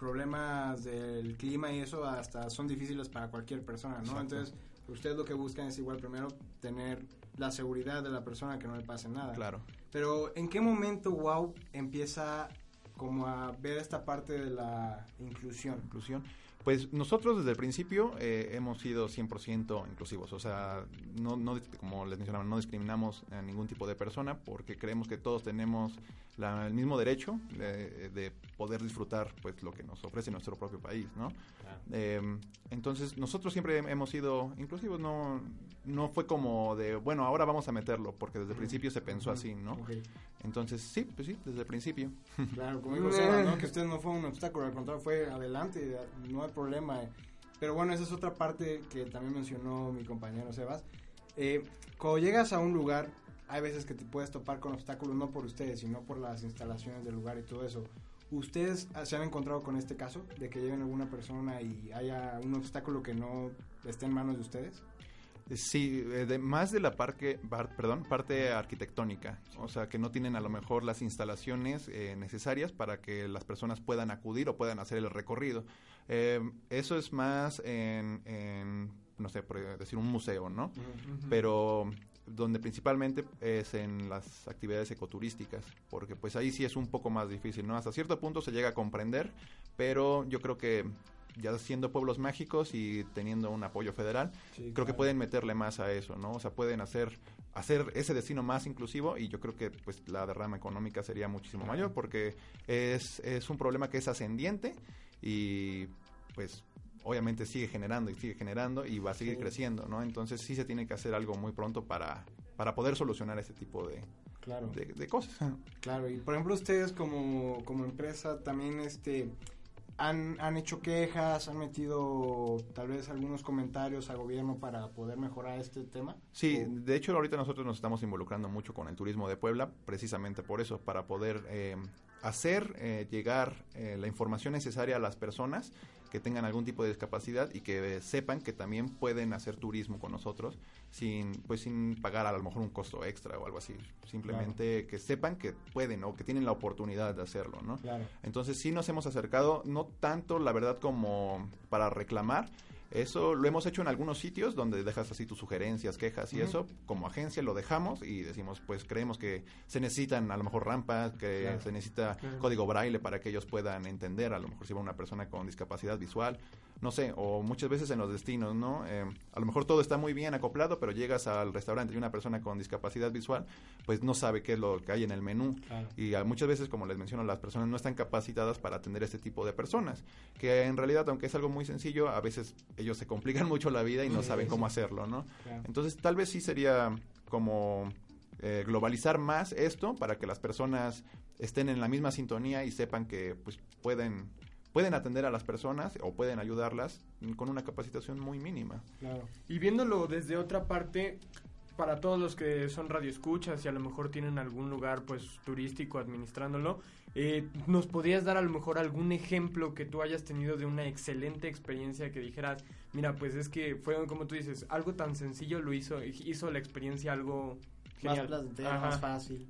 problemas del clima y eso hasta son difíciles para cualquier persona, ¿no? Exacto. Entonces, ustedes lo que buscan es igual primero tener la seguridad de la persona que no le pase nada. Claro. Pero ¿en qué momento Wow empieza como a ver esta parte de la inclusión? Inclusión. Pues nosotros desde el principio eh, hemos sido 100% inclusivos, o sea, no, no, como les mencionaba, no discriminamos a ningún tipo de persona porque creemos que todos tenemos la- el mismo derecho de, de poder disfrutar pues lo que nos ofrece nuestro propio país, ¿no? Eh, entonces nosotros siempre hemos sido inclusivos, no, no fue como de, bueno, ahora vamos a meterlo, porque desde el principio se pensó así, ¿no? Entonces sí, pues sí, desde el principio. Claro, como Seba, ¿no? Que usted no fue un obstáculo, al contrario, fue adelante, no problema. Pero bueno, esa es otra parte que también mencionó mi compañero Sebas. Eh, cuando llegas a un lugar, hay veces que te puedes topar con obstáculos, no por ustedes, sino por las instalaciones del lugar y todo eso. ¿Ustedes se han encontrado con este caso de que lleguen alguna persona y haya un obstáculo que no esté en manos de ustedes? Sí, eh, de, más de la parque, bar- perdón, parte arquitectónica, o sea, que no tienen a lo mejor las instalaciones eh, necesarias para que las personas puedan acudir o puedan hacer el recorrido. Eh, eso es más en, en, no sé, por decir un museo, ¿no? Pero donde principalmente es en las actividades ecoturísticas, porque pues ahí sí es un poco más difícil, ¿no? Hasta cierto punto se llega a comprender, pero yo creo que ya siendo pueblos mágicos y teniendo un apoyo federal, Sí, creo que pueden meterle más a eso, ¿no? O sea, pueden hacer hacer ese destino más inclusivo y yo creo que pues la derrama económica sería muchísimo mayor porque es, es un problema que es ascendiente y pues obviamente sigue generando y sigue generando y va a seguir Sí. creciendo, ¿no? Entonces sí se tiene que hacer algo muy pronto para, para poder solucionar este tipo de, Claro. de, de cosas. Claro, y por ejemplo ustedes como, como empresa también este han, han hecho quejas, han metido tal vez algunos comentarios al gobierno para poder mejorar este tema. Sí, de hecho ahorita nosotros nos estamos involucrando mucho con el turismo de Puebla, precisamente por eso, para poder eh, hacer eh, llegar eh, la información necesaria a las personas que tengan algún tipo de discapacidad y que sepan que también pueden hacer turismo con nosotros sin pues sin pagar a lo mejor un costo extra o algo así simplemente que sepan que pueden o que tienen la oportunidad de hacerlo no Claro. entonces sí nos hemos acercado, no tanto la verdad como para reclamar. Eso lo hemos hecho en algunos sitios donde dejas así tus sugerencias, quejas y eso. Como agencia lo dejamos y decimos, pues creemos que se necesitan a lo mejor rampas, que Claro. se necesita Claro. código braille para que ellos puedan entender, a lo mejor si va una persona con discapacidad visual, no sé, o muchas veces en los destinos, ¿no? Eh, a lo mejor todo está muy bien acoplado, pero llegas al restaurante y una persona con discapacidad visual, pues no sabe qué es lo que hay en el menú. Claro. Y a- muchas veces, como les menciono, las personas no están capacitadas para atender este tipo de personas. Que en realidad, aunque es algo muy sencillo, a veces ellos se complican mucho la vida y no Sí, saben sí. cómo hacerlo, ¿no? Claro. Entonces, tal vez sí sería como eh, globalizar más esto para que las personas estén en la misma sintonía y sepan que pues pueden pueden atender a las personas o pueden ayudarlas con una capacitación muy mínima. Claro. Y viéndolo desde otra parte, para todos los que son radioescuchas y a lo mejor tienen algún lugar pues turístico administrándolo, eh, ¿nos podrías dar a lo mejor algún ejemplo que tú hayas tenido de una excelente experiencia que dijeras, mira, pues es que fue como tú dices, algo tan sencillo lo hizo, hizo la experiencia algo Más genial? placentera, más fácil.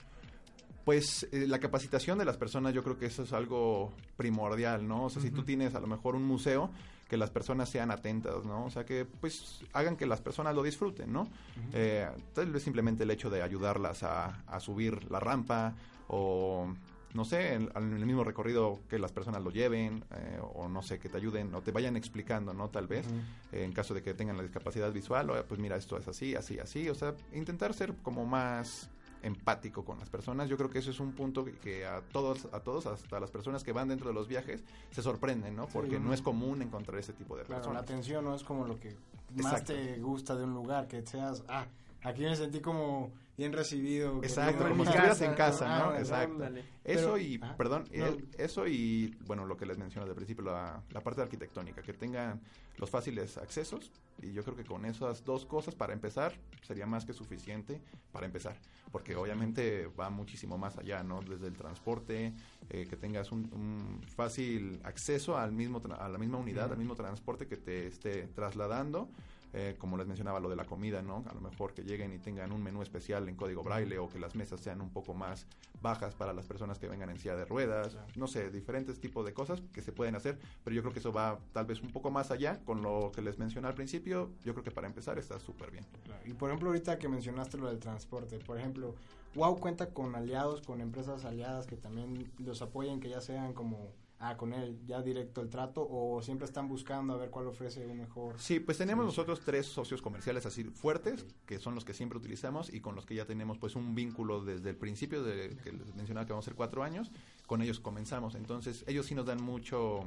Pues eh, la capacitación de las personas yo creo que eso es algo primordial, ¿no? O sea, si tú tienes a lo mejor un museo, que las personas sean atentas, ¿no? O sea, que pues hagan que las personas lo disfruten, ¿no? Eh, tal vez simplemente el hecho de ayudarlas a, a subir la rampa o no sé, en, en el mismo recorrido que las personas lo lleven eh, o no sé, que te ayuden o te vayan explicando, ¿no? Tal vez, eh, en caso de que tengan la discapacidad visual, o, pues mira, esto es así, así, así, o sea, intentar ser como más empático con las personas. Yo creo que eso es un punto que, a todos, a todos, hasta las personas que van dentro de los viajes, se sorprenden, ¿no? Porque Sí. no es común encontrar ese tipo de Claro, la atención no es como lo que más Exacto. te gusta de un lugar, que seas, ah, aquí me sentí como bien recibido. Exacto, como si estuvieras casa, en casa, ¿no? ah, Exacto. Eso Pero- y, ah, perdón, no. eso y, bueno, lo que les menciono al principio, la, la parte arquitectónica, que tengan los fáciles accesos, y yo creo que con esas dos cosas, para empezar, sería más que suficiente para empezar, porque obviamente va muchísimo más allá, ¿no? Desde el transporte, eh, que tengas un, un fácil acceso al mismo tra- a la misma unidad, al mismo transporte que te esté trasladando, eh, como les mencionaba, lo de la comida, ¿no? A lo mejor que lleguen y tengan un menú especial en código braille o que las mesas sean un poco más bajas para las personas que vengan en silla de ruedas, no sé, diferentes tipos de cosas que se pueden hacer, pero yo creo que eso va tal vez un poco más allá con lo que les mencioné al principio, yo creo que para empezar está súper bien. Claro. Y por ejemplo, ahorita que mencionaste lo del transporte, por ejemplo, Wow cuenta con aliados, con empresas aliadas que también los apoyen, que ya sean como, ah, con él, ya directo el trato, o siempre están buscando a ver cuál ofrece un mejor. Sí, pues tenemos nosotros tres socios comerciales así fuertes, que son los que siempre utilizamos y con los que ya tenemos pues un vínculo desde el principio, de que les mencionaba que vamos a ser cuatro años, con ellos comenzamos. Entonces ellos sí nos dan mucho...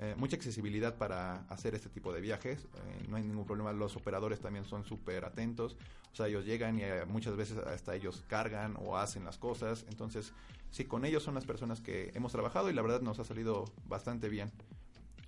eh, mucha accesibilidad para hacer este tipo de viajes, eh, no hay ningún problema, los operadores también son súper atentos, o sea, ellos llegan y eh, muchas veces hasta ellos cargan o hacen las cosas, entonces sí, con ellos son las personas que hemos trabajado y la verdad nos ha salido bastante bien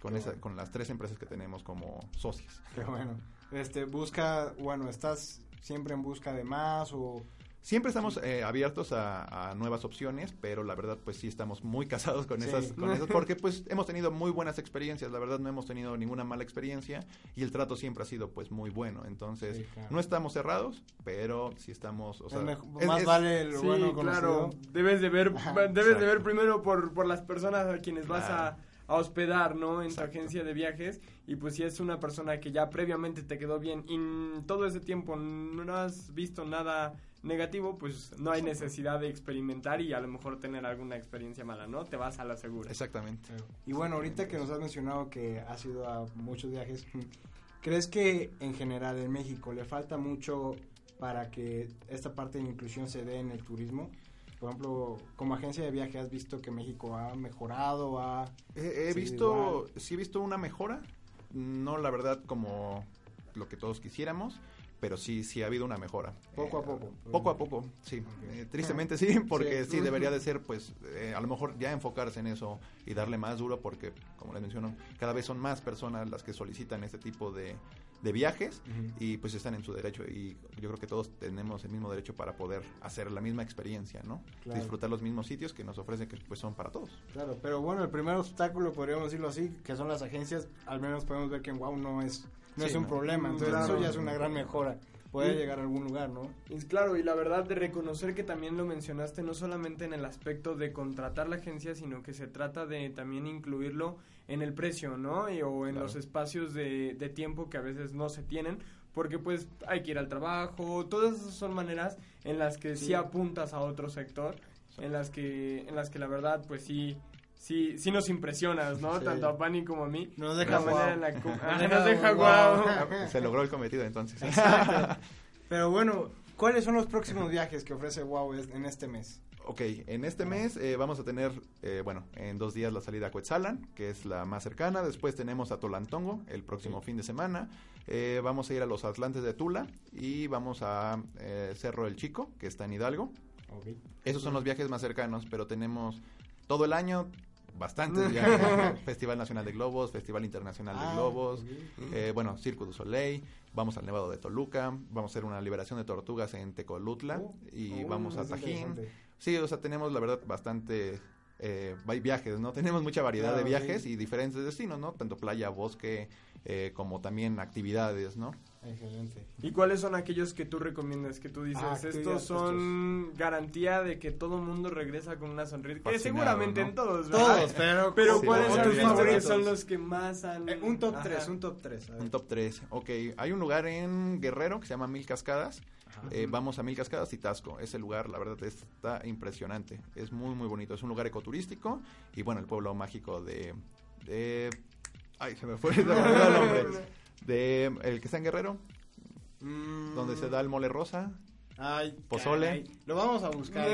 con, esa, con las tres empresas que tenemos como socios. Qué bueno. Este, busca, bueno, ¿estás siempre en busca de más o...? Siempre estamos eh, abiertos a, a nuevas opciones, pero la verdad pues sí estamos muy casados con Sí. esas, con esas, porque pues hemos tenido muy buenas experiencias, la verdad no hemos tenido ninguna mala experiencia y el trato siempre ha sido pues muy bueno, entonces Sí, claro. no estamos cerrados, pero sí estamos, o sea, Es mejor- es- más es- vale el Sí, bueno claro. conocido. Debes de ver, Ajá, debes de ver primero por, por las personas a quienes vas a, Claro. A hospedar, ¿no? En Exacto. tu agencia de viajes. Y pues si es una persona que ya previamente te quedó bien y todo ese tiempo no has visto nada negativo, pues no hay necesidad de experimentar y a lo mejor tener alguna experiencia mala, ¿no? Te vas a la segura. Exactamente. Y bueno, ahorita que nos has mencionado que has ido a muchos viajes, ¿crees que en general en México le falta mucho para que esta parte de inclusión se dé en el turismo? Por ejemplo, como agencia de viaje, ¿has visto que México ha mejorado? Ha... He, visto, sí he visto una mejora, no la verdad como lo que todos quisiéramos, pero sí, sí ha habido una mejora. Poco a Eh, poco. Poco a poco, sí. Eh, tristemente sí, porque Sí. sí. debería de ser, pues, eh, a lo mejor ya enfocarse en eso y darle más duro, porque, como les menciono, cada vez son más personas las que solicitan este tipo de, de viajes y pues están en su derecho y yo creo que todos tenemos el mismo derecho para poder hacer la misma experiencia, ¿no? Claro. Disfrutar los mismos sitios que nos ofrecen que pues son para todos. Claro, pero bueno, el primer obstáculo, podríamos decirlo así, que son las agencias, al menos podemos ver que en Wow no es, no Sí, es un no. problema, entonces Claro. eso ya es una gran mejora. Y- llegar a algún lugar, ¿no? Y claro, y la verdad de reconocer que también lo mencionaste no solamente en el aspecto de contratar la agencia, sino que se trata de también incluirlo en el precio, ¿no? Y- o en Claro. los espacios de, de tiempo que a veces no se tienen, porque pues hay que ir al trabajo, todas esas son maneras en las que sí, Sí. apuntas a otro sector, en las que en las que la verdad pues sí sí sí nos impresionas, ¿no? Sí. Tanto a Pani como a mí. Nos deja en la que- Nos deja nos deja guau. guau. Se logró el cometido entonces. Pero bueno, ¿cuáles son los próximos viajes que ofrece Wow en este mes? Ok, en este mes eh, vamos a tener, eh, bueno, en dos días la salida a Coetzalan, que es la más cercana. Después tenemos a Tolantongo el próximo fin de semana. Eh, vamos a ir a los Atlantes de Tula y vamos a eh, Cerro del Chico, que está en Hidalgo. Esos son los viajes más cercanos, pero tenemos todo el año bastantes viajes. Festival Nacional de Globos, Festival Internacional de Ah, Globos, eh, bueno, Circo du Soleil, vamos al Nevado de Toluca, vamos a hacer una liberación de tortugas en Tecolutla Oh, y oh, vamos a Tajín. Sí, o sea, tenemos la verdad bastante eh, hay viajes, ¿no? Tenemos mucha variedad de viajes y diferentes destinos, ¿no? Tanto playa, bosque, eh, como también actividades, ¿no? Excelente. ¿Y cuáles son aquellos que tú recomiendas? Que tú dices, Ah, estos son garantía de que todo mundo regresa con una sonrisa. Que seguramente ¿no? en todos, ¿verdad? Todos, pero, Pero Sí, ¿cuáles son tus favoritos. Son los que más han... Eh, un top Ajá. 3, un top 3. Un top 3. Ok, hay un lugar en Guerrero que se llama Mil Cascadas. Eh, vamos a Mil Cascadas y Tasco. Ese lugar, la verdad, está impresionante. Es muy, muy bonito. Es un lugar ecoturístico y, bueno, el pueblo mágico de... de ay, se me fue, el nombre. De el que está en Guerrero, donde se da el mole rosa. Ay, Pozole. caray. Lo vamos a buscar.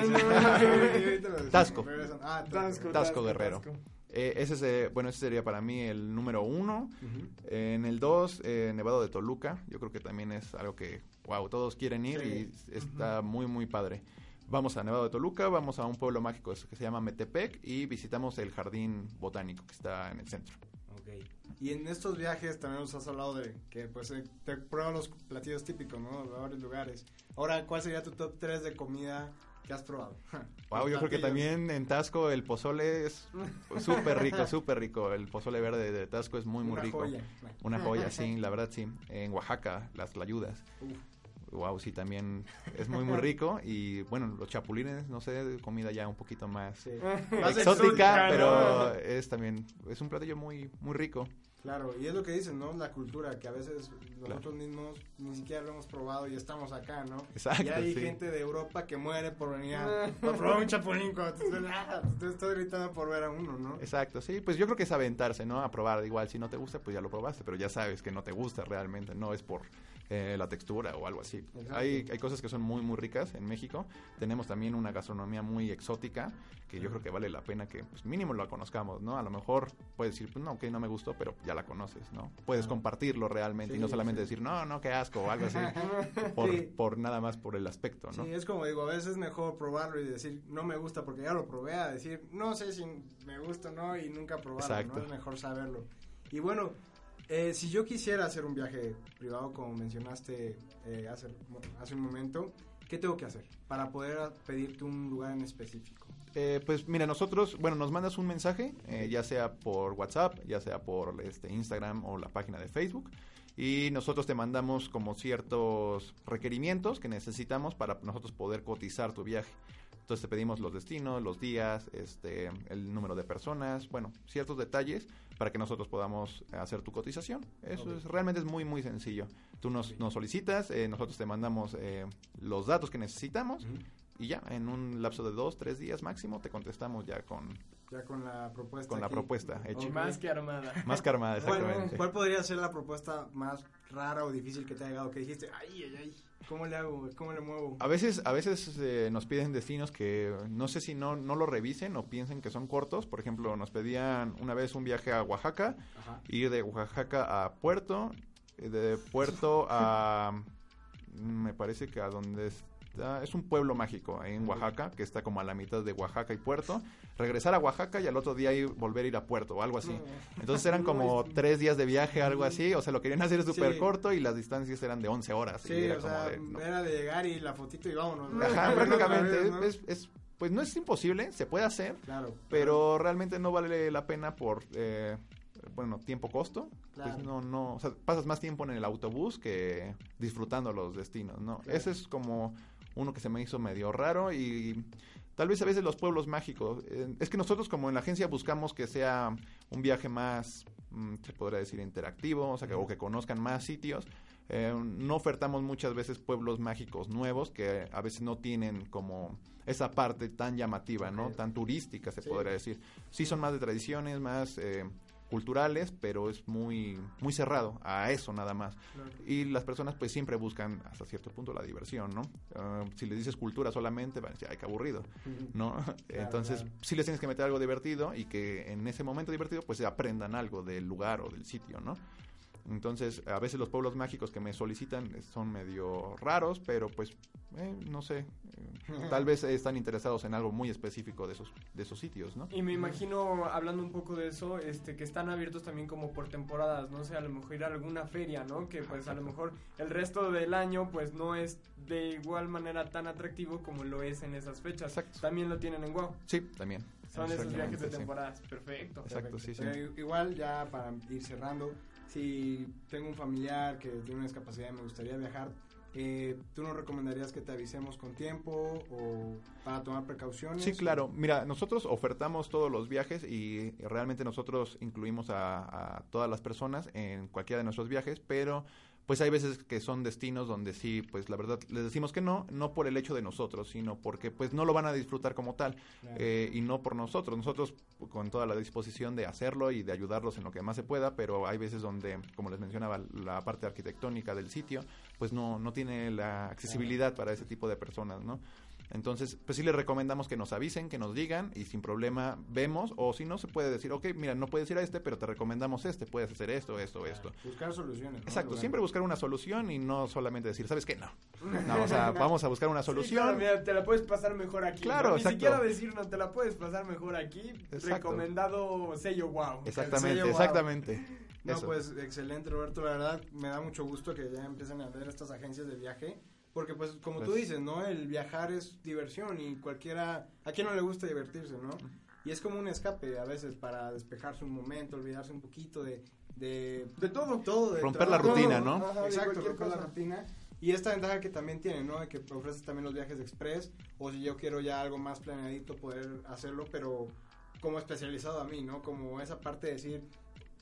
Tasco. Ah, Tasco, Tasco Guerrero. Tasco. Eh, ese, es, eh, bueno, ese sería para mí el número uno. En el dos, eh, Nevado de Toluca. Yo creo que también es algo que, wow, todos quieren ir Sí. y está muy, muy padre. Vamos a Nevado de Toluca, vamos a un pueblo mágico que se llama Metepec y visitamos el jardín botánico que está en el centro. Ok. Y en estos viajes también nos has hablado de que pues eh, te pruebas los platillos típicos, ¿no? De varios lugares. Ahora, ¿cuál sería tu top 3 de comida que has probado? Wow, yo creo que también en Tasco el pozole es súper rico, súper rico. El pozole verde de Tasco es muy, muy Una rico. joya. Una joya, sí, la verdad sí. En Oaxaca, las tlayudas. Uf. Wow, sí, también es muy, muy rico. Y bueno, los chapulines, no sé, comida ya un poquito más Sí. Más exótica, pero es también, es un platillo muy, muy rico. Claro, y es lo que dicen, ¿no? La cultura, que a veces nosotros mismos ni siquiera lo hemos probado y estamos acá, ¿no? Exacto, Y hay sí. gente de Europa que muere por venir a, probar un chapulín cuando te, ah, te estoy gritando por ver a uno, ¿no? Exacto, sí, pues yo creo que es aventarse, ¿no? A probar, igual si no te gusta, pues ya lo probaste, pero ya sabes que no te gusta realmente, no es por eh, la textura o algo así. Hay, hay cosas que son muy, muy ricas en México, tenemos también una gastronomía muy exótica, que yo creo que vale la pena que pues, mínimo la conozcamos, ¿no? A lo mejor puedes decir, pues no, ok, no me gustó, pero ya la conoces, ¿no? Puedes Ah. compartirlo realmente y Sí, no solamente sí. decir, no, no, qué asco o algo así, por, Sí. por nada más por el aspecto, ¿no? Sí, es como digo, a veces es mejor probarlo y decir no me gusta porque ya lo probé, a decir no sé si me gusta o no y nunca probarlo, Exacto. ¿no? Es mejor saberlo. Y bueno, eh, si yo quisiera hacer un viaje privado, como mencionaste eh, hace, hace un momento, ¿qué tengo que hacer para poder pedirte un lugar en específico? Eh, pues mira, nosotros, bueno, nos mandas un mensaje, eh, ya sea por WhatsApp, ya sea por este Instagram o la página de Facebook, y nosotros te mandamos como ciertos requerimientos que necesitamos para nosotros poder cotizar tu viaje. Entonces te pedimos los destinos, los días, este, el número de personas, bueno, ciertos detalles para que nosotros podamos hacer tu cotización. Eso es realmente es muy muy sencillo. Tú nos, nos solicitas, eh, nosotros te mandamos eh, los datos que necesitamos y ya, en un lapso de dos, tres días máximo, te contestamos ya con, Ya con la propuesta. con la aquí. propuesta hecha. Más que armada. Más que armada, ¿Cuál, exactamente. cuál podría ser la propuesta más rara o difícil que te ha llegado? Que dijiste, ay, ay, ay, ¿cómo le hago? ¿Cómo le muevo? A veces, a veces eh, nos piden destinos que no sé si no, no lo revisen o piensen que son cortos. Por ejemplo, nos pedían una vez un viaje a Oaxaca, Ajá. ir de Oaxaca a Puerto, eh, de Puerto a... me parece que a donde está... Es un pueblo mágico en Oaxaca, que está como a la mitad de Oaxaca y Puerto. Regresar a Oaxaca y al otro día ir, volver a ir a Puerto o algo así. Entonces eran como tres días de viaje, algo así. O sea, lo querían hacer súper Sí. corto y las distancias eran de 11 horas. y Sí, era o como sea, de, no. era de llegar y la fotito y vámonos. ¿no? Ajá, prácticamente. vez, ¿no? es, es- pues no es imposible, se puede hacer, Claro. pero realmente no vale la pena por, eh, bueno, tiempo-costo. Claro. Pues no, no, o sea, pasas más tiempo en el autobús que disfrutando los destinos, ¿no? Ese es como uno que se me hizo medio raro y tal vez a veces los pueblos mágicos. eh, es que nosotros como en la agencia buscamos que sea un viaje más, mm, se podría decir, interactivo, o sea, que, o que conozcan más sitios. Eh, no ofertamos muchas veces pueblos mágicos nuevos que a veces no tienen como esa parte tan llamativa, ¿no? Tan turística, se Sí. podría decir. Sí son más de tradiciones, más eh, culturales, pero es muy muy cerrado a eso nada más. Claro. Y las personas pues siempre buscan hasta cierto punto la diversión, ¿no? Ah, si les dices cultura solamente, van a decir, ay, qué aburrido, ¿no? Entonces, claro. sí les tienes que meter algo divertido y que en ese momento divertido pues aprendan algo del lugar o del sitio, ¿no? Entonces, a veces los pueblos mágicos que me solicitan eh, son medio raros, pero pues, eh, no sé, eh, tal vez están interesados en algo muy específico de esos, de esos sitios, ¿no? Y me imagino, hablando un poco de eso, este que están abiertos también como por temporadas, no sé, a lo mejor ir a alguna feria, ¿no? Que pues a lo mejor el resto del año pues no es de igual manera tan atractivo como lo es en esas fechas. Exacto. También lo tienen en Wow. Sí, también. Son esos viajes de sí. temporadas. Perfecto. Exacto, sí, sí. Pero igual ya para ir cerrando, si tengo un familiar que tiene una discapacidad y me gustaría viajar, eh, ¿tú nos recomendarías que te avisemos con tiempo o para tomar precauciones? Sí, claro. Mira, nosotros ofertamos todos los viajes y realmente nosotros incluimos a, a todas las personas en cualquiera de nuestros viajes, pero pues hay veces que son destinos donde sí, pues la verdad les decimos que no, no por el hecho de nosotros, sino porque pues no lo van a disfrutar como tal Claro. eh, y no por nosotros. Nosotros con toda la disposición de hacerlo y de ayudarlos en lo que más se pueda, pero hay veces donde, como les mencionaba, la parte arquitectónica del sitio, pues no, no tiene la accesibilidad para ese tipo de personas, ¿no? Entonces, pues sí les recomendamos que nos avisen, que nos digan y sin problema vemos o si no se puede decir, ok, mira, no puedes ir a este, pero te recomendamos este, puedes hacer esto, esto, esto. Buscar soluciones. ¿no? Exacto, siempre buscar una solución y no solamente decir, ¿sabes qué? No. No, o sea, vamos a buscar una Sí, solución. claro, mira, te la puedes pasar mejor aquí. Claro, ¿no? Ni siquiera decir no, te la puedes pasar mejor aquí. Exacto. Recomendado sello wow. Exactamente, sello, wow. exactamente. No, Eso. pues excelente, Roberto. La verdad, me da mucho gusto que ya empiecen a ver estas agencias de viaje. Porque, pues, como tú Pues- dices, ¿no? El viajar es diversión y cualquiera. ¿A quién no le gusta divertirse, no? Y es como un escape a veces para despejarse un momento, olvidarse un poquito de. De, De todo. todo. de Romper la trabajo. rutina, ¿no? Ajá, Exacto, romper la cosa. rutina. Y esta ventaja que también tiene, ¿no? De que ofreces también los viajes de express. O si yo quiero ya algo más planeadito, poder hacerlo, pero como especializado a mí, ¿no? Como esa parte de decir,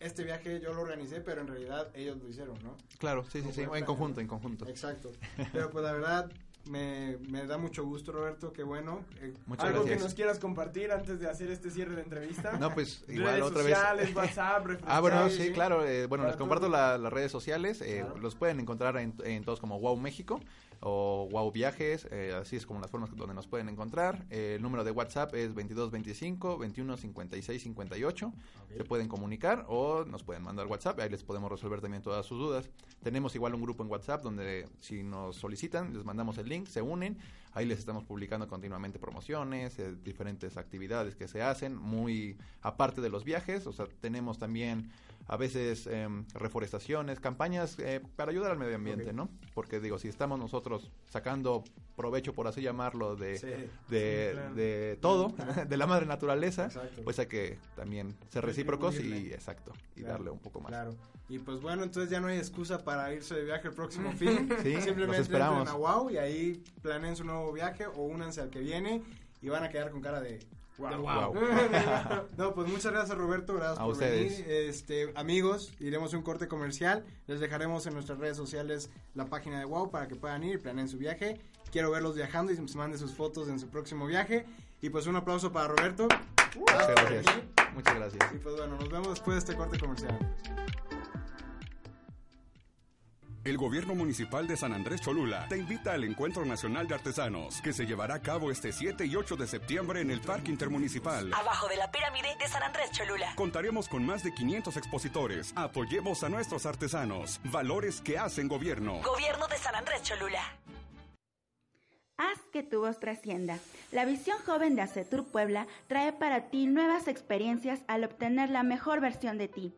este viaje yo lo organicé, pero en realidad ellos lo hicieron, ¿no? Claro, sí, sí, sí, en conjunto, en conjunto. Exacto. Pero pues la verdad, me, me da mucho gusto, Roberto, qué bueno. Eh, Muchas Algo gracias. que nos quieras compartir antes de hacer este cierre de entrevista. No, pues igual Redes otra vez. sociales, WhatsApp, Ah, bueno, sí, claro. eh, bueno, les comparto la- las redes sociales. eh, Claro. Los pueden encontrar en, en todos como Wow México o Wow Viajes. eh, así es como las formas donde nos pueden encontrar. El número de WhatsApp es 2225 21 56 58. Se pueden comunicar o nos pueden mandar WhatsApp. Ahí les podemos resolver también todas sus dudas. Tenemos igual un grupo en WhatsApp donde si nos solicitan, les mandamos el link, se unen. Ahí les estamos publicando continuamente promociones, eh, diferentes actividades que se hacen, muy aparte de los viajes. O sea, tenemos también a veces em, reforestaciones, campañas eh, para ayudar al medio ambiente. ¿no? Porque digo, si estamos nosotros sacando provecho, por así llamarlo, de, Sí. de, Sí, claro. de todo, de la madre naturaleza, Exacto. pues hay que también ser recíprocos y exacto, y Claro, darle un poco más. Claro. Y pues bueno, entonces ya no hay excusa para irse de viaje el próximo fin. Sí, Simplemente esperamos. entren a Wow y ahí planeen su nuevo viaje o únanse al que viene y van a quedar con cara de Wow. Wow. No, pues muchas gracias Roberto, gracias A por ustedes. venir. Este, amigos, iremos a un corte comercial. Les dejaremos en nuestras redes sociales la página de Wow para que puedan ir y planeen su viaje. Quiero verlos viajando y se manden sus fotos en su próximo viaje. Y pues un aplauso para Roberto. Muchas gracias. Muchas gracias. Y pues bueno, nos vemos después de este corte comercial. El gobierno municipal de San Andrés Cholula te invita al Encuentro Nacional de Artesanos, que se llevará a cabo este 7 y 8 de septiembre en el Parque Intermunicipal. Abajo de la pirámide de San Andrés Cholula. Contaremos con más de 500 expositores. Apoyemos a nuestros artesanos. Valores que hacen gobierno. Gobierno de San Andrés Cholula. Haz que tu voz trascienda. La visión joven de Acetur Puebla trae para ti nuevas experiencias al obtener la mejor versión de ti.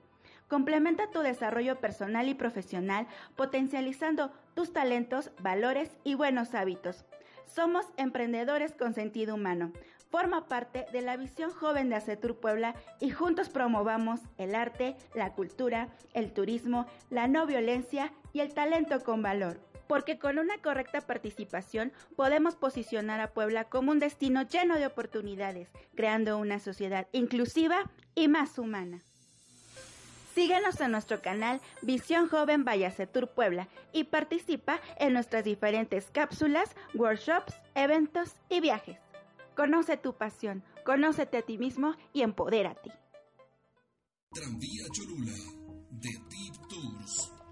Complementa tu desarrollo personal y profesional potencializando tus talentos, valores y buenos hábitos. Somos emprendedores con sentido humano. Forma parte de la visión joven de Acetur Puebla y juntos promovamos el arte, la cultura, el turismo, la no violencia y el talento con valor. Porque con una correcta participación podemos posicionar a Puebla como un destino lleno de oportunidades, creando una sociedad inclusiva y más humana. Síguenos en nuestro canal Visión Joven Vallacetur Puebla y participa en nuestras diferentes cápsulas, workshops, eventos y viajes. Conoce tu pasión, conócete a ti mismo y empodérate. Tranvía Cholula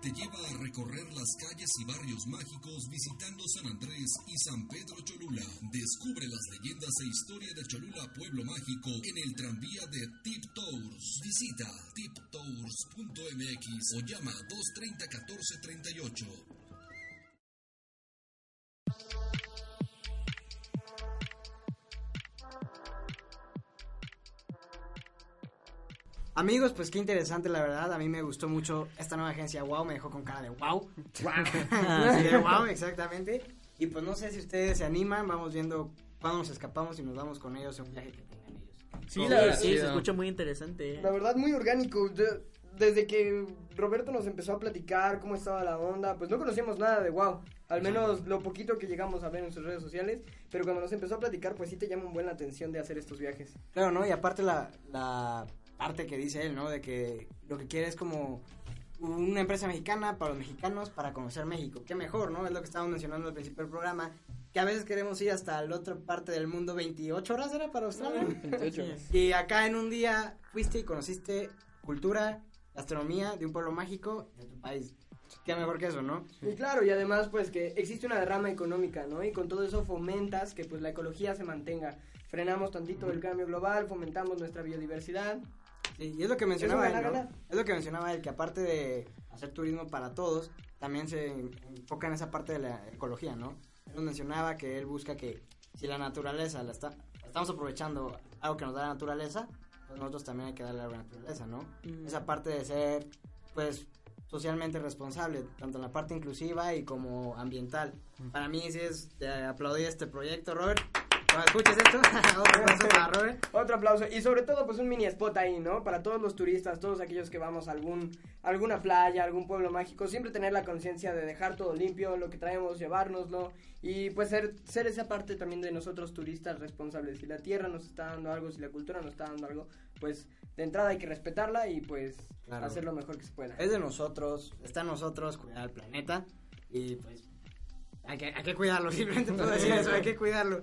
te lleva a recorrer las calles y barrios mágicos visitando San Andrés y San Pedro Cholula. Descubre las leyendas e historia de Cholula Pueblo Mágico en el tranvía de Tip Tours. Visita tiptours.mx o llama 230 1438. Amigos, pues qué interesante la verdad. A mí me gustó mucho esta nueva agencia Wow, me dejó con cara de wow. Sí, de wow, exactamente. Y pues no sé si ustedes se animan, vamos viendo cuándo nos escapamos y nos vamos con ellos a un viaje que tengan ellos. Sí, Sí, la verdad, sí, se escucha muy interesante. ¿eh? La verdad, muy orgánico. De- desde que Roberto nos empezó a platicar cómo estaba la onda, pues no conocíamos nada de wow. Al menos lo poquito que llegamos a ver en sus redes sociales. Pero cuando nos empezó a platicar, pues sí te llama un buen la atención de hacer estos viajes. Claro, ¿no? Y aparte la, la parte que dice él, ¿no? De que lo que quiere es como una empresa mexicana para los mexicanos para conocer México. Qué mejor, ¿no? Es lo que estábamos mencionando al principio del programa. Que a veces queremos ir hasta la otra parte del mundo. 28 horas era para Australia. 28. Y acá en un día fuiste y conociste cultura, gastronomía de un pueblo mágico de tu país. qué mejor que eso, ¿no? Y claro, y además pues que existe una derrama económica, ¿no? Y con todo eso fomentas que pues la ecología se mantenga. Frenamos tantito el cambio global, fomentamos nuestra biodiversidad. Sí, y es lo que mencionaba él, ¿no? Es lo que mencionaba él, que aparte de hacer turismo para todos, también se enfoca en esa parte de la ecología, ¿no? Él nos mencionaba que él busca que si la naturaleza la está, estamos aprovechando algo que nos da la naturaleza, pues nosotros también hay que darle a la naturaleza, ¿no? Mm. Esa parte de ser, pues, socialmente responsable, tanto en la parte inclusiva y como ambiental. Para mí sí es de aplaudir este proyecto, Robert. Cuando escuches esto, otro aplauso para Robert. Otro aplauso. Y sobre todo, pues un mini spot ahí, ¿no? Para todos los turistas, todos aquellos que vamos a algún, alguna playa, algún pueblo mágico, siempre tener la conciencia de dejar todo limpio, lo que traemos, llevárnoslo. Y pues ser, ser esa parte también de nosotros turistas responsables. Si la tierra nos está dando algo, si la cultura nos está dando algo, pues de entrada hay que respetarla y pues Claro. hacer lo mejor que se pueda. es de nosotros, está en nosotros cuidar el planeta y pues hay que, hay que cuidarlo, simplemente puedo decir eso, hay que cuidarlo.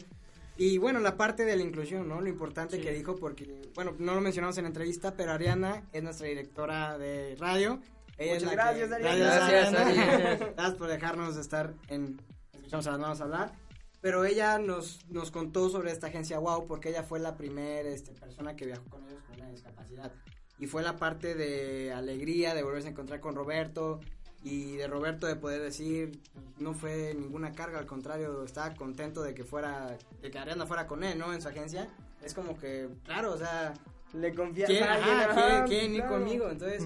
Y bueno, la parte de la inclusión, ¿no? Lo importante que dijo, porque, bueno, no lo mencionamos en la entrevista, pero Ariana es nuestra directora de radio. Ella Muchas gracias, que- Ariana. Gracias, Ariana. Ariana. Gracias por dejarnos estar en Escuchamos a las manos hablar. Pero ella nos, nos contó sobre esta agencia WOW porque ella fue la primera este, persona que viajó con ellos con una discapacidad. Y fue la parte de alegría de volverse a encontrar con Roberto y de Roberto de poder decir no fue ninguna carga, al contrario, estaba contento de que fuera, de que Ariana fuera con él, ¿no? En su agencia. Es como que, claro, o sea, Le confía ¿quién, a alguien, ajá, ajá, ¿quién- quién ir claro. conmigo? Entonces,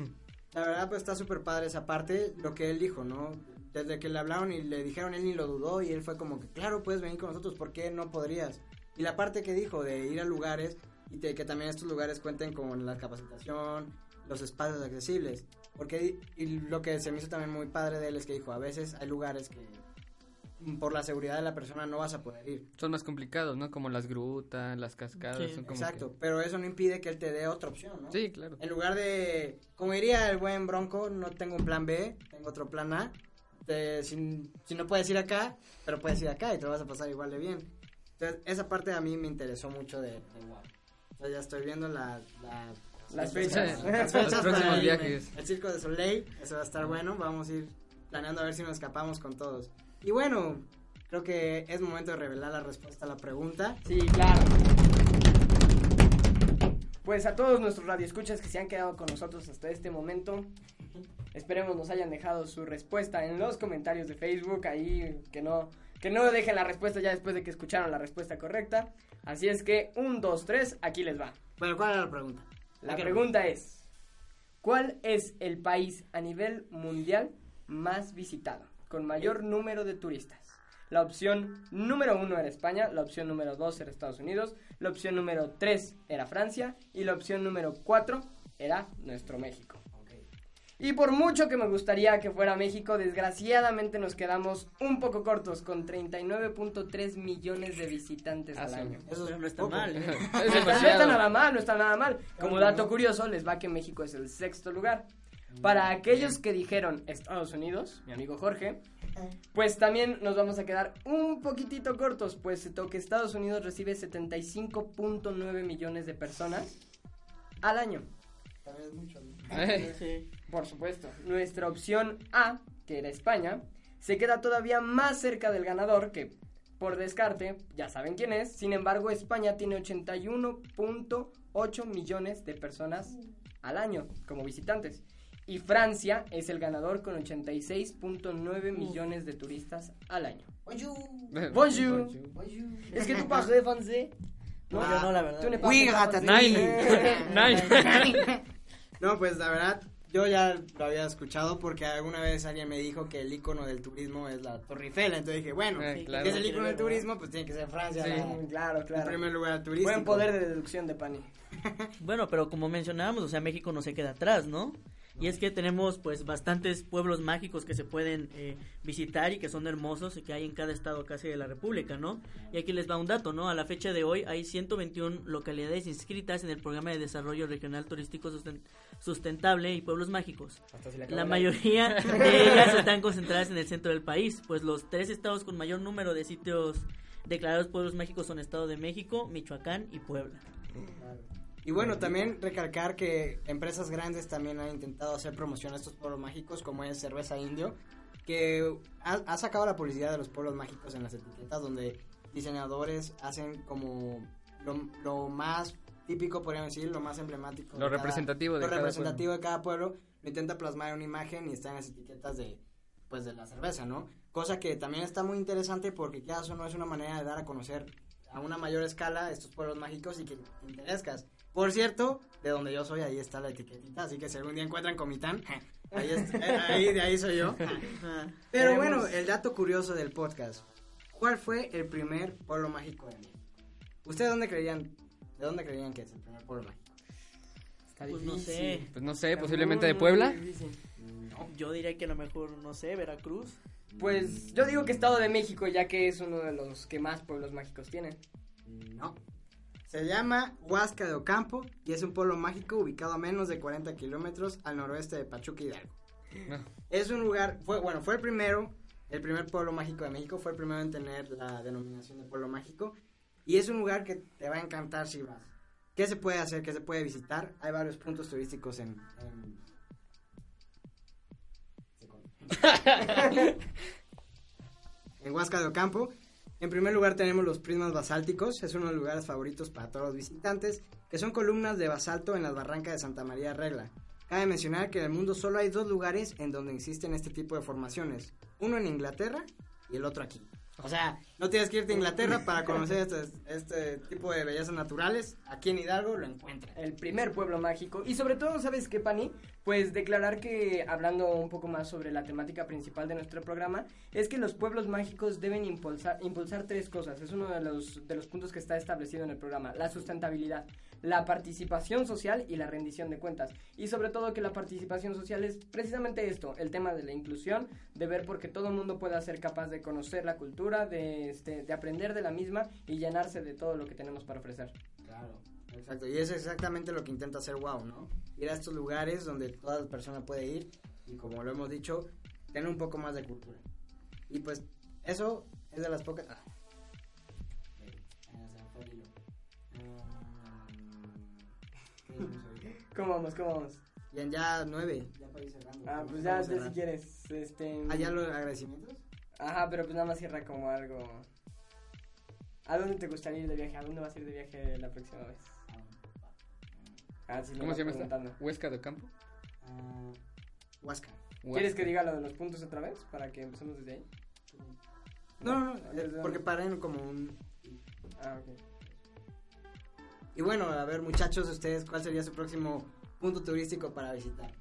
la verdad, pues está súper padre esa parte, lo que él dijo, ¿no? Desde que le hablaron y le dijeron, él ni lo dudó y él fue como que, claro, puedes venir con nosotros, ¿por qué no podrías? Y la parte que dijo de ir a lugares y de que también estos lugares cuenten con la capacitación, los espacios accesibles. Porque, y lo que se me hizo también muy padre de él es que dijo, a veces hay lugares que mm, por la seguridad de la persona no vas a poder ir. Son más complicados, ¿no? Como las grutas, las cascadas. Sí, son como Exacto, pero eso no impide que él te dé otra opción, ¿no? que- Sí, claro. En lugar de, como diría el buen Bronco, no tengo un plan B, tengo otro plan A. Te- si, si no puedes ir acá, pero puedes ir acá y te vas a pasar igual de bien. Entonces, esa parte a mí me interesó mucho de, de WOW. Entonces, ya estoy viendo la, la- Las fechas. Las Los fechas próximos para irme. viajes. El Circo de Soleil, eso va a estar bueno. Vamos a ir planeando a ver si nos escapamos con todos. Y bueno, creo que es momento de revelar la respuesta a la pregunta. Sí, claro. Pues a todos nuestros radioescuchas que se han quedado con nosotros hasta este momento, esperemos nos hayan dejado su respuesta en los comentarios de Facebook, ahí que no, que no dejen la respuesta ya después de que escucharon la respuesta correcta. Así es que, un, dos, tres, aquí les va. Bueno, ¿cuál era la pregunta? La ¿A qué pregunta es, ¿cuál es el país a nivel mundial más visitado, con mayor número de turistas? La opción número uno era España, la opción número dos era Estados Unidos, la opción número tres era Francia y la opción número cuatro era nuestro México. Y por mucho que me gustaría que fuera México, desgraciadamente nos quedamos un poco cortos con 39.3 millones de visitantes al Ah, año. Eso no está poco. mal. ¿eh? Es No está, nada mal, no está nada mal. Como dato curioso, les va que México es el sexto lugar. Para aquellos que dijeron Estados Unidos, mi amigo Jorge, pues también nos vamos a quedar un poquitito cortos, pues se toque Estados Unidos recibe 75.9 millones de personas al año. También es mucho, ¿no? Eh, Sí. Por supuesto. Nuestra opción A, que era España, se queda todavía más cerca del ganador, que por descarte, ya saben quién es. Sin embargo, España tiene 81.8 millones de personas al año como visitantes. Y Francia es el ganador con 86.9 millones de turistas al año. Bonjour. Es que tú parles français. No, yo no, la verdad. Tú ne Oui, parles ratatouille. français. Nine. No, pues la verdad, yo ya lo había escuchado porque alguna vez alguien me dijo que el icono del turismo es la Torre Eiffel. Entonces dije, bueno, Eh, si claro. es el icono del turismo, pues tiene que ser Francia. Sí. la- Mm, Claro, claro. primer lugar turístico. Buen poder de deducción de Pani. Bueno, pero como mencionábamos, o sea, México no se queda atrás, ¿no? Y es que tenemos pues bastantes pueblos mágicos que se pueden eh, visitar y que son hermosos y que hay en cada estado casi de la República, ¿no? Y aquí les va un dato, ¿no? A la fecha de hoy hay 121 localidades inscritas en el programa de desarrollo regional turístico susten- sustentable y pueblos mágicos. La mayoría de ellas están concentradas en el centro del país, pues los tres estados con mayor número de sitios declarados pueblos mágicos son Estado de México, Michoacán y Puebla. Y bueno, también recalcar que empresas grandes también han intentado hacer promoción a estos pueblos mágicos, como es Cerveza Indio, que ha, ha sacado la publicidad de los pueblos mágicos en las etiquetas, donde diseñadores hacen como lo, lo más típico, podríamos decir, lo más emblemático. Lo de cada- representativo de lo cada representativo de cada pueblo, lo intenta plasmar en una imagen y está en las etiquetas de, pues, de la cerveza, ¿no? Cosa que también está muy interesante porque quizás eso no es una manera de dar a conocer a una mayor escala estos pueblos mágicos y que te interescas. Por cierto, de donde yo soy, ahí está la etiquetita, así que si algún día encuentran Comitán, ahí, eh, ahí, de ahí soy yo. Pero bueno, el dato curioso del podcast. ¿Cuál fue el primer pueblo mágico de México? ¿Ustedes dónde creían, de dónde creían que es el primer pueblo mágico? Está Pues no sé. Pues no sé, Está posiblemente muy, de Puebla. difícil. Yo diría que a lo mejor, no sé, Veracruz. Pues yo digo que Estado de México, ya que es uno de los que más pueblos mágicos tienen. No. Se llama Huasca de Ocampo y es un pueblo mágico ubicado a menos de 40 kilómetros al noroeste de Pachuca Hidalgo. No. Es un lugar, fue, bueno, fue el primero, el primer pueblo mágico de México, fue el primero en tener la denominación de pueblo mágico y es un lugar que te va a encantar si vas. ¿Qué se puede hacer? ¿Qué se puede visitar? Hay varios puntos turísticos en... en- en Huasca de Ocampo. En primer lugar tenemos los prismas basálticos, es uno de los lugares favoritos para todos los visitantes, que son columnas de basalto en las barrancas de Santa María Regla. Cabe mencionar que en el mundo solo hay dos lugares en donde existen este tipo de formaciones, uno en Inglaterra y el otro aquí. O sea, no tienes que irte a Inglaterra para conocer este, este tipo de bellezas naturales, aquí en Hidalgo lo encuentras. El primer pueblo mágico. Y sobre todo, ¿sabes qué, Pani? Pues declarar que, hablando un poco más sobre la temática principal de nuestro programa, es que los pueblos mágicos deben impulsar, impulsar tres cosas. Es uno de los, de los puntos que está establecido en el programa. La sustentabilidad, la participación social y la rendición de cuentas. Y sobre todo que la participación social es precisamente esto, el tema de la inclusión, de ver porque todo el mundo pueda ser capaz de conocer la cultura, de, este, de aprender de la misma y llenarse de todo lo que tenemos para ofrecer. Claro, exacto. Y es exactamente lo que intenta hacer WOW, ¿no? Ir a estos lugares donde toda persona puede ir y como lo hemos dicho, tener un poco más de cultura. Y pues eso es de las pocas... Ah. ¿Cómo vamos? ¿Cómo vamos? Bien, ya nueve, ya para ir cerrando. Ah, ¿Cómo pues ya, ya si quieres, este... Ah, ya los agradecimientos. Ajá, pero pues nada más cierra como algo... ¿A dónde te gustaría ir de viaje? ¿A dónde vas a ir de viaje la próxima vez? Ah, sí, lo ¿Cómo se llama esta? ¿Huesca de Campo? Ah, Huasca. ¿Quieres que diga lo de los puntos otra vez? Para que empecemos desde ahí. No, no, no, porque paren como un... Ah, ok. Y bueno, a ver muchachos, ustedes, ¿cuál sería su próximo punto turístico para visitar?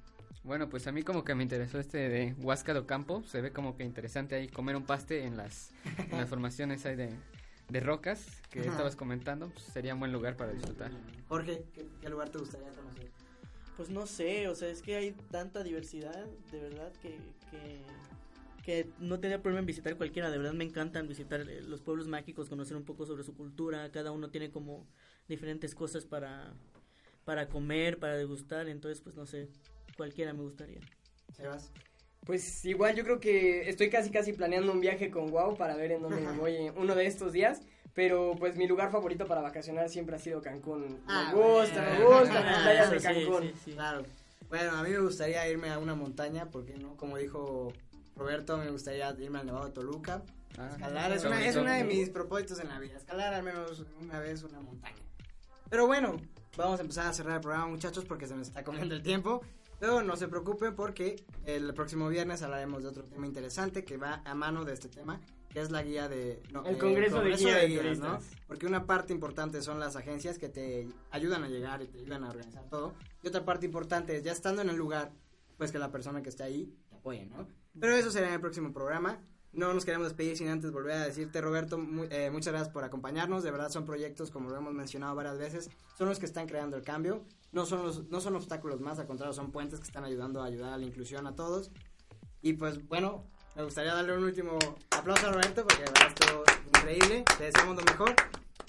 Bueno, pues a mí como que me interesó este de Huasca de Campo. Se ve como que interesante ahí comer un paste en las, en las formaciones ahí de, de rocas que Ajá. estabas comentando. Pues sería un buen lugar para disfrutar. Jorge, ¿qué, qué lugar te gustaría conocer? Pues no sé, o sea, es que hay tanta diversidad, de verdad, que, que, que no tenía problema en visitar cualquiera. De verdad me encantan visitar eh, los pueblos mágicos, conocer un poco sobre su cultura. Cada uno tiene como diferentes cosas para, para comer, para degustar. Entonces, pues no sé, cualquiera me gustaría. Sebas. Pues igual yo creo que estoy casi casi planeando un viaje con Wow para ver en dónde me voy uno de estos días. Pero pues mi lugar favorito para vacacionar siempre ha sido Cancún. Ah, me gusta, bueno. me gustan las playas de Sí, Cancún. sí, sí. Claro. Bueno, a mí me gustaría irme a una montaña, ¿por qué no? Como dijo Roberto, me gustaría irme al Nevado de Toluca. Ah, Escalar es una, es una de mis propósitos en la vida, escalar al menos una vez una montaña. Pero bueno, vamos a empezar a cerrar el programa muchachos porque se nos está comiendo el tiempo. Pero no se preocupen porque el próximo viernes hablaremos de otro tema interesante que va a mano de este tema, que es la guía de... no, El eh, Congreso de Guía de Guías, ¿no? Turistas. Porque una parte importante son las agencias que te ayudan a llegar y te ayudan a organizar todo. Y otra parte importante es ya estando en el lugar, pues que la persona que está ahí te apoye, ¿no? Pero eso será en el próximo programa. No nos queremos despedir sin antes volver a decirte, Roberto, eh, muchas gracias por acompañarnos. De verdad son proyectos, como lo hemos mencionado varias veces, son los que están creando el cambio. No son, no son obstáculos más, al contrario, son puentes que están ayudando a ayudar a la inclusión a todos. Y pues bueno, me gustaría darle un último aplauso a Roberto porque de verdad increíble. Te deseamos lo mejor.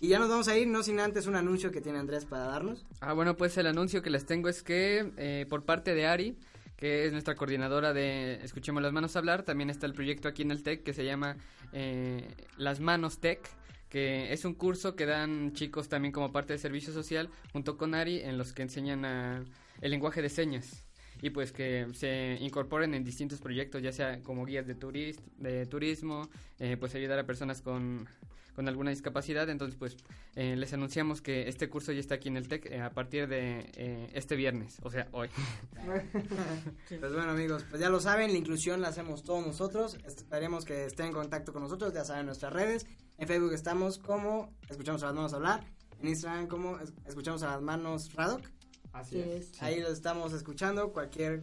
Y ya nos vamos a ir, no sin antes un anuncio que tiene Andrés para darnos. Ah, bueno, pues el anuncio que les tengo es que eh, por parte de Ari, que es nuestra coordinadora de Escuchemos las Manos Hablar, también está el proyecto aquí en el TEC que se llama eh, Las Manos TEC, que es un curso que dan chicos también como parte del servicio social junto con Ari en los que enseñan el lenguaje de señas. Y pues que se incorporen en distintos proyectos, ya sea como guías de, turis- de turismo, eh, pues ayudar a personas con, con alguna discapacidad. Entonces, pues eh, les anunciamos que este curso ya está aquí en el TEC eh, a partir de eh, este viernes, o sea, hoy. Pues bueno amigos, pues ya lo saben, la inclusión la hacemos todos nosotros. Esperemos que estén en contacto con nosotros, ya saben nuestras redes. En Facebook estamos como Escuchamos a las manos hablar. En Instagram como Es- Escuchamos a las manos Radoc. Así es. Ahí los estamos escuchando. Cualquier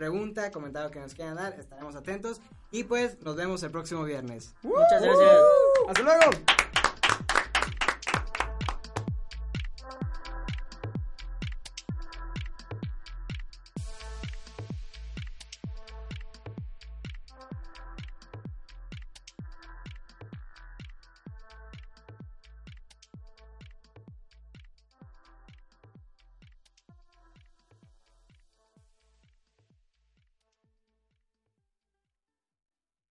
pregunta, comentario que nos quieran dar, estaremos atentos. Y pues nos vemos el próximo viernes. Muchas gracias. Hasta luego.